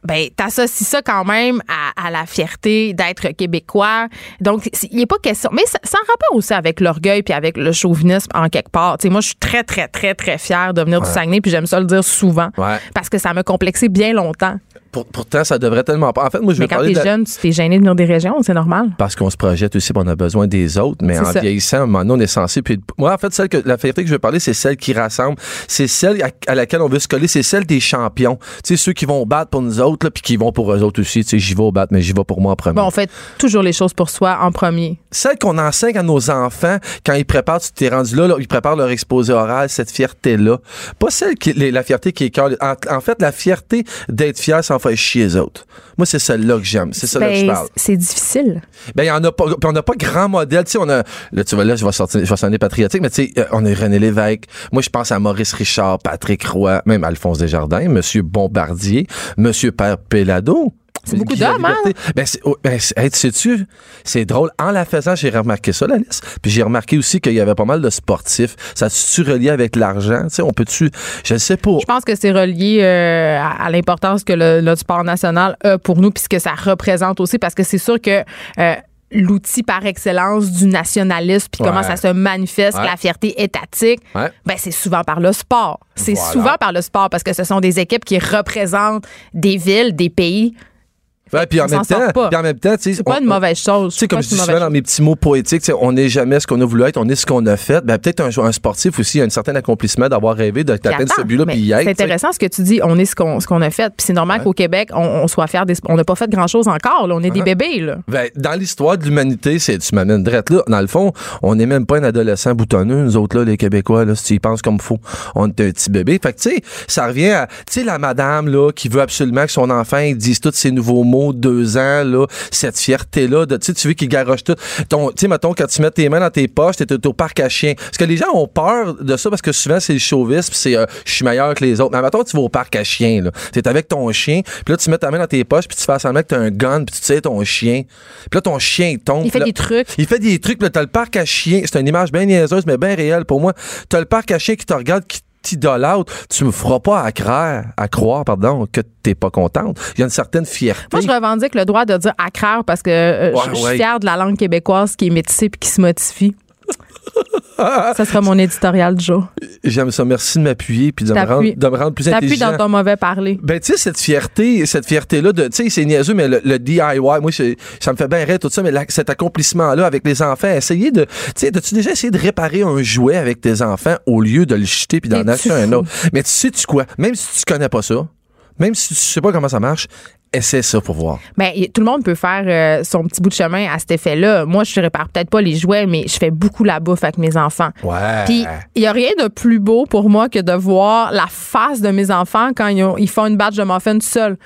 C: Ben, t'associes ça quand même à, à la fierté d'être québécois. Donc, il n'est pas question. Mais ça, ça en rapport aussi avec l'orgueil puis avec le chauvinisme en quelque part. Moi, je suis très, très, très, très fière de venir du Saguenay, puis j'aime ça le dire souvent.
E: Ouais.
C: Parce que ça m'a complexé bien longtemps.
E: Pour- pourtant, ça devrait tellement pas. En fait, moi, je
C: Mais
E: veux
C: quand t'es
E: de
C: jeune, tu t'es gêné de venir des régions, c'est normal.
E: Parce qu'on se projette aussi, on a besoin des autres. Mais en
C: ça.
E: vieillissant, à un moment donné, on est censé. Puis moi, en fait, celle que la fierté que je veux parler, c'est celle qui rassemble. C'est celle à, à laquelle on veut se coller. C'est celle des champions. Tu sais, ceux qui vont battre pour nous autres, là, puis qui vont pour eux autres aussi. Tu sais, j'y vais au battre, mais j'y vais pour moi en premier.
C: Bon, on fait toujours les choses pour soi en premier.
E: celle qu'on enseigne à nos enfants quand ils préparent, tu t'es rendu là, là, ils préparent leur exposé oral, cette fierté-là. Pas celle qui, les- la fierté qui est cœur. En, en fait, la fierté d'être fier sans faire chier les autres. Moi, c'est celle-là que j'aime. C'est celle-là que je
C: Ben,
E: parle.
C: c'est difficile.
E: Ben, il y en a pas, puis on n'a pas grand modèle. Tu sais, on a, là, tu vois, là, je vais sortir, je vais sonner patriotique, mais tu sais, euh, on a René Lévesque. Moi, je pense à Maurice Richard, Patrick Roy, même Alphonse Desjardins, Monsieur Bombardier, Monsieur Père Pellado.
C: C'est beaucoup d'hommes, hein?
E: Ben, c'est, ben, hey, sais-tu, c'est drôle. En la faisant, j'ai remarqué ça, la liste. Puis j'ai remarqué aussi qu'il y avait pas mal de sportifs. Ça se relié avec l'argent? Tu sais, on peut-tu, je ne sais pas.
C: Je pense que c'est relié euh, à, à l'importance que le, notre sport national a pour nous, puis ce que ça représente aussi, parce que c'est sûr que euh, l'outil par excellence du nationalisme, puis comment ça se manifeste,
E: Ouais.
C: la fierté étatique,
E: Ouais.
C: ben c'est souvent par le sport. C'est
E: Voilà.
C: souvent par le sport, parce que ce sont des équipes qui représentent des villes, des pays.
E: Ouais, puis en même temps,
C: pas.
E: puis en même temps, tu sais,
C: C'est pas une mauvaise chose.
E: Tu sais, comme je
C: c'est
E: dis souvent dans mes petits mots poétiques, on n'est jamais ce qu'on a voulu être, on est ce qu'on a fait. Ben, peut-être un, un sportif aussi, a un certain accomplissement d'avoir rêvé de
C: Puis
E: atteindre ce but-là, puis y être.
C: C'est intéressant ce que tu dis. On est ce qu'on a fait. Puis c'est normal qu'au Québec, on, on soit fiers des. On n'a pas fait grand chose encore. là. On est des bébés. Là.
E: Ben, dans l'histoire de l'humanité, c'est tu m'amènes drette là. Dans le fond, on n'est même pas un adolescent boutonneux, nous autres là, les Québécois là, si tu y penses comme faut. On est un petit bébé. Fait que tu sais, ça revient à tu sais la madame là qui veut absolument que son enfant dise tous ces nouveaux mots de deux ans là, cette fierté là de tu sais tu veux qu'il garoche tout. Ton tu sais mettons quand tu mets tes mains dans tes poches, t'es au parc à chiens. Parce que les gens ont peur de ça? Parce que souvent c'est le chauvisme, c'est euh, je suis meilleur que les autres. Mais mettons tu vas au parc à chiens là, t'es avec ton chien, puis là tu mets ta main dans tes poches puis tu fais semblant que t'as un gun puis tu tires ton chien. Puis là ton chien tombe.
C: Il fait
E: là-
C: des trucs.
E: il fait des trucs, puis là, t'as le parc à chiens. C'est une image bien niaiseuse, mais bien réelle pour moi. T'as le parc à chiens qui te regarde, qui Tu me feras pas à croire, à croire pardon, que t'es pas contente. Il y a une certaine fierté.
C: Moi, je revendique le droit de dire accraire parce que euh,
E: Ouais,
C: je- je suis
E: ouais.
C: fière de la langue québécoise qui est métissée puis qui se modifie. Ça sera mon éditorial du jour.
E: J'aime ça. Merci de m'appuyer puis de me,
C: T'appuies.
E: rendre, de me rendre plus
C: T'appuies
E: intelligent.
C: dans ton mauvais parler.
E: Ben, tu sais, cette fierté, cette fierté-là de, tu sais, c'est niaiseux, mais le, le DIY, moi, ça me fait bien rire tout ça, mais cet accomplissement-là avec les enfants, essayer de, tu sais, as-tu déjà essayé de réparer un jouet avec tes enfants au lieu de le jeter puis d'en acheter un autre? Mais tu sais, tu quoi? Même si tu connais pas ça, même si tu sais pas comment ça marche, essaie ça pour voir.
C: Ben, y- tout le monde peut faire euh, son petit bout de chemin à cet effet-là. Moi, je répare peut-être pas les jouets, mais je fais beaucoup la bouffe avec mes enfants.
E: Ouais.
C: Puis, il y a rien de plus beau pour moi que de voir la face de mes enfants quand ils, ont- ils font une batch de muffins tout seuls.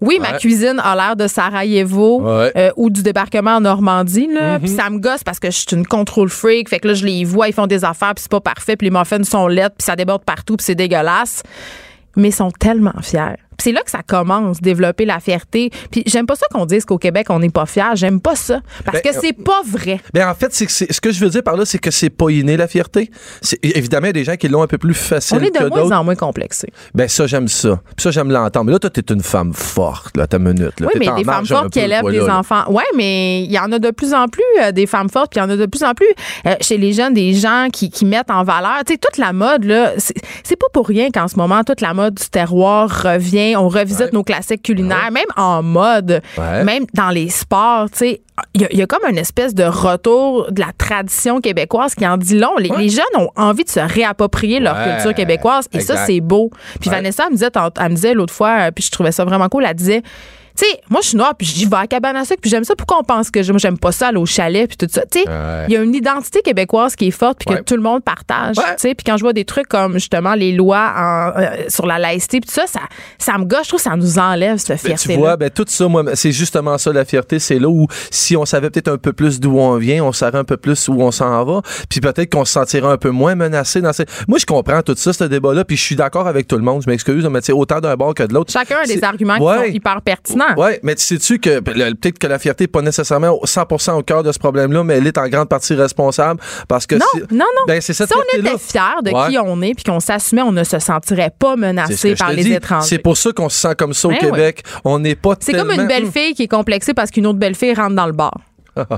C: Oui, ma cuisine a l'air de Sarajevo
E: Ouais.
C: euh, ou du débarquement en Normandie. Là. Puis ça me gosse parce que je suis une contrôle freak. Fait que là, je les vois, ils font des affaires, puis c'est pas parfait, puis les muffins sont laides, puis ça déborde partout, puis c'est dégueulasse. Mais ils sont tellement fiers. C'est là que ça commence, développer la fierté. Puis j'aime pas ça qu'on dise qu'au Québec, on n'est pas fier. J'aime pas ça. Parce
E: Ben,
C: que c'est pas vrai.
E: Ben en fait, c'est ce que je veux dire par là, c'est que c'est pas inné la fierté. Évidemment il y a des gens qui l'ont un peu plus facile
C: On est
E: que
C: de moins en moins complexés.
E: Ben ça j'aime ça. Puis ça j'aime l'entendre. Mais là toi t'es une femme forte là, ta minute là.
C: Oui, mais des femmes fortes qui élèvent des enfants. Oui, mais il y en a de plus en plus euh, des femmes fortes, puis il y en a de plus en plus euh, chez les jeunes des gens qui, qui mettent en valeur. Tu sais, toute la mode, là, c'est c'est pas pour rien qu'en ce moment, toute la mode du terroir revient. On revisite
E: Ouais.
C: nos classiques culinaires, même en mode,
E: Ouais.
C: même dans les sports, tu sais. Il y, a- il y a comme une espèce de retour de la tradition québécoise qui en dit long. Les, les jeunes ont envie de se réapproprier leur culture québécoise et ça, c'est beau. Puis. Vanessa elle me disait, elle me disait l'autre fois, euh, puis je trouvais ça vraiment cool, elle disait, tu sais, moi, je suis noire, puis j'y vais à cabane à sucre, puis j'aime ça. Pourquoi on pense que j'aime j'aime pas ça, aller au chalet, puis tout ça? Tu sais, il
E: Ouais.
C: y a une identité québécoise qui est forte, puis
E: Ouais.
C: que tout le monde partage.
E: Ouais.
C: Tu sais, puis quand je vois des trucs comme, justement, les lois en, euh, sur la laïcité, puis tout ça, ça, ça me gâche. Je trouve que ça nous enlève cette
E: Ben,
C: fierté
E: tu vois, ben, tout ça, moi, c'est justement ça, la fierté. C'est là où, si on savait peut-être un peu plus d'où on vient, on saurait un peu plus où on s'en va, puis peut-être qu'on se sentirait un peu moins menacé dans ces... Moi, je comprends tout ça, ce débat-là, puis je suis d'accord avec tout le monde. Je m'excuse, mais tu sais, autant d'un bord que de l'autre.
C: Chacun a des
E: C'est-
C: arguments qui sont hyper pertinents.
E: Ouais, mais tu sais-tu que ben, peut-être que la fierté n'est pas nécessairement 100% au cœur de ce problème-là, mais elle est en grande partie responsable parce que
C: Non,
E: si-
C: non, non.
E: Ben, c'est cette
C: si on était fiers de
E: Ouais.
C: qui on est, puis qu'on s'assumait, on ne se sentirait pas menacé par les
E: dis.
C: étrangers.
E: C'est pour ça qu'on se sent comme ça au
C: Ben
E: Québec. On n'est pas
C: C'est comme une belle fille qui est complexée parce qu'une autre belle fille rentre dans le bar.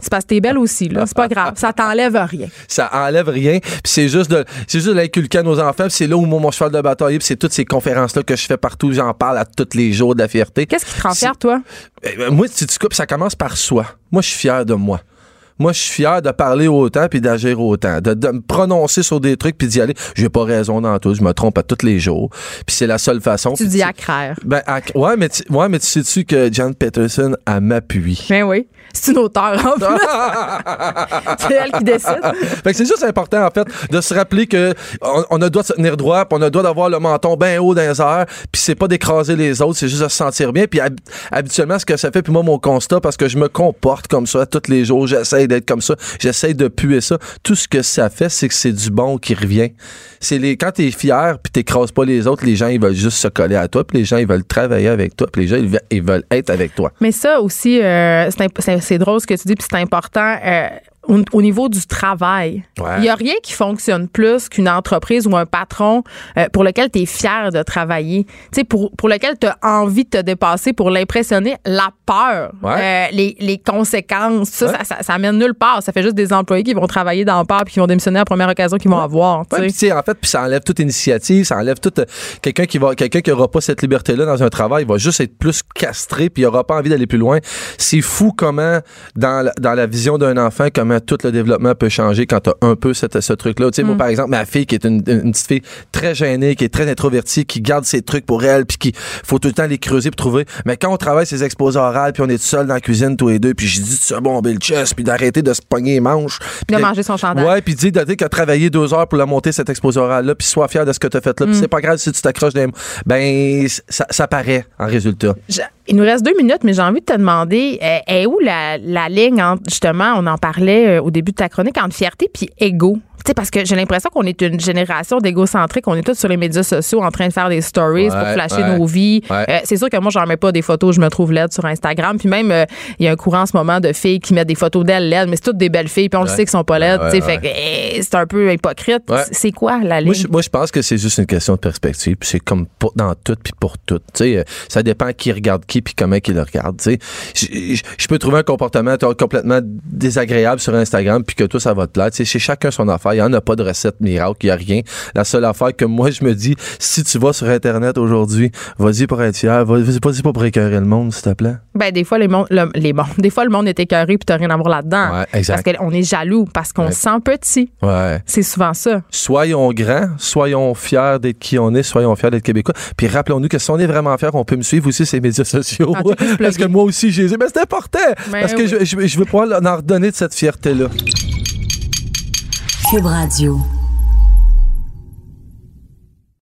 C: C'est parce que t'es belle aussi, là. C'est pas grave. Ça t'enlève rien.
E: ça enlève rien puis c'est juste de c'est juste de l'inculquer à nos enfants puis c'est là où mon cheval de bataille puis c'est toutes ces conférences là que je fais partout j'en parle à tous les jours de la fierté
C: Qu'est-ce qui te rend fier, toi?
E: Eh ben, moi si tu coupes ça commence par soi moi je suis fier de moi moi, je suis fier de parler autant puis d'agir autant, de, de me prononcer sur des trucs puis d'y aller. J'ai pas raison dans tout, je me trompe à tous les jours. Puis c'est la seule façon.
C: Tu dis accraire.
E: Ben, à- ouais, mais tu, ouais, mais tu sais-tu que John Peterson a m'appuie?
C: Ben oui. C'est une auteure, en plus. c'est elle qui décide.
E: Fait que c'est juste important, en fait, de se rappeler que on, on a le droit de se tenir droit, puis on a le droit d'avoir le menton bien haut dans les airs, puis c'est pas d'écraser les autres, c'est juste de se sentir bien. Puis hab- habituellement, ce que ça fait, puis moi, mon constat, parce que je me comporte comme ça tous les jours, j'essaie d'être comme ça, j'essaie de puer ça, tout ce que ça fait, c'est que c'est du bon qui revient. C'est les quand t'es fier, puis t'écrases pas les autres, les gens, ils veulent juste se coller à toi, puis les gens, ils veulent travailler avec toi, puis les gens, ils veulent, être avec toi.
C: Mais ça aussi, euh, c'est c'est drôle ce que tu dis, puis c'est important. euh, au, au niveau du travail, il
E: Ouais.
C: n'y a rien qui fonctionne plus qu'une entreprise ou un patron euh, pour lequel tu es fier de travailler, pour, pour lequel tu as envie de te dépasser, pour l'impressionner, la peur,
E: Ouais.
C: euh, les, les conséquences, ça,
E: Ouais.
C: ça, ça, ça mène nulle part. Ça fait juste des employés qui vont travailler dans le peur puis qui vont démissionner à la première occasion qu'ils vont avoir. sais,
E: en fait, puis ça enlève toute initiative, ça enlève toute euh, quelqu'un qui va quelqu'un qui aura pas cette liberté là dans un travail, il va juste être plus castré puis il aura pas envie d'aller plus loin. C'est fou comment dans la, dans la vision d'un enfant comment tout le développement peut changer quand tu as un peu cette- ce truc là. Tu sais moi par exemple ma fille qui est une, une petite fille très gênée, qui est très introvertie, qui garde ses trucs pour elle puis qui faut tout le temps les creuser pour trouver. Mais quand on travaille ses exposés orales puis on est tout seul dans la cuisine tous les deux puis je dis de se bomber le chest puis d'arrêter de se pogner les manches.
C: De
E: puis
C: manger son chandail.
E: Ouais, puis dis de dire qu'à travailler deux heures pour la monter, cette exposé orale-là, puis sois fier de ce que tu as fait là. Puis c'est pas grave si tu t'accroches des... Ben, ça, ça paraît en résultat.
C: Je- il nous reste deux minutes, mais j'ai envie de te demander, euh, est où la, ligne entre, justement, on en parlait euh, au début de ta chronique, entre fierté puis ego? Sais, parce que j'ai l'impression qu'on est une génération d'égocentriques. On est tous sur les médias sociaux en train de faire des stories pour flasher
E: ouais.
C: nos vies.
E: Ouais.
C: Euh, c'est sûr que moi, j'en mets pas des photos, je me trouve laide sur Instagram. Puis même, euh, il y a un courant en ce moment de filles qui mettent des photos d'elles laides, mais c'est toutes des belles filles, puis on le sait qu'elles sont pas laides. Tu sais, fait que eh, c'est un peu hypocrite. C'est quoi la ligne?
E: Moi je, pense que c'est juste une question de perspective. Puis c'est comme pour- dans tout puis pour tout. Tu sais, euh, ça dépend qui regarde qui puis comment qui le regarde. Tu sais, je, peux trouver un comportement complètement désagréable sur Instagram puis que toi ça va te plaire. Tu sais, chez chacun son affaire. Il y en a pas de recette miracle. Il y a rien. La seule affaire que moi je me dis, si tu vas sur Internet aujourd'hui, vas-y pour être fier. Vas-y pas pour écœurer le monde, s'il te plaît.
C: Ben, des fois, les mon- le- les des fois, le monde est écœuré puis t'as rien à voir là-dedans.
E: Ouais, exact.
C: Parce qu'on est jaloux, parce qu'on
E: Ouais.
C: se sent petit.
E: Ouais.
C: C'est souvent ça.
E: soyons grands, soyons fiers d'être qui on est, soyons fiers d'être québécois. Puis rappelons-nous que si on est vraiment fiers, on peut me suivre aussi sur les médias sociaux.
C: Ah,
E: Parce que moi aussi, j'ai dit, mais c'est important.
C: Ben
E: parce que je, je veux pouvoir en redonner de cette fierté-là.
A: Cube Radio.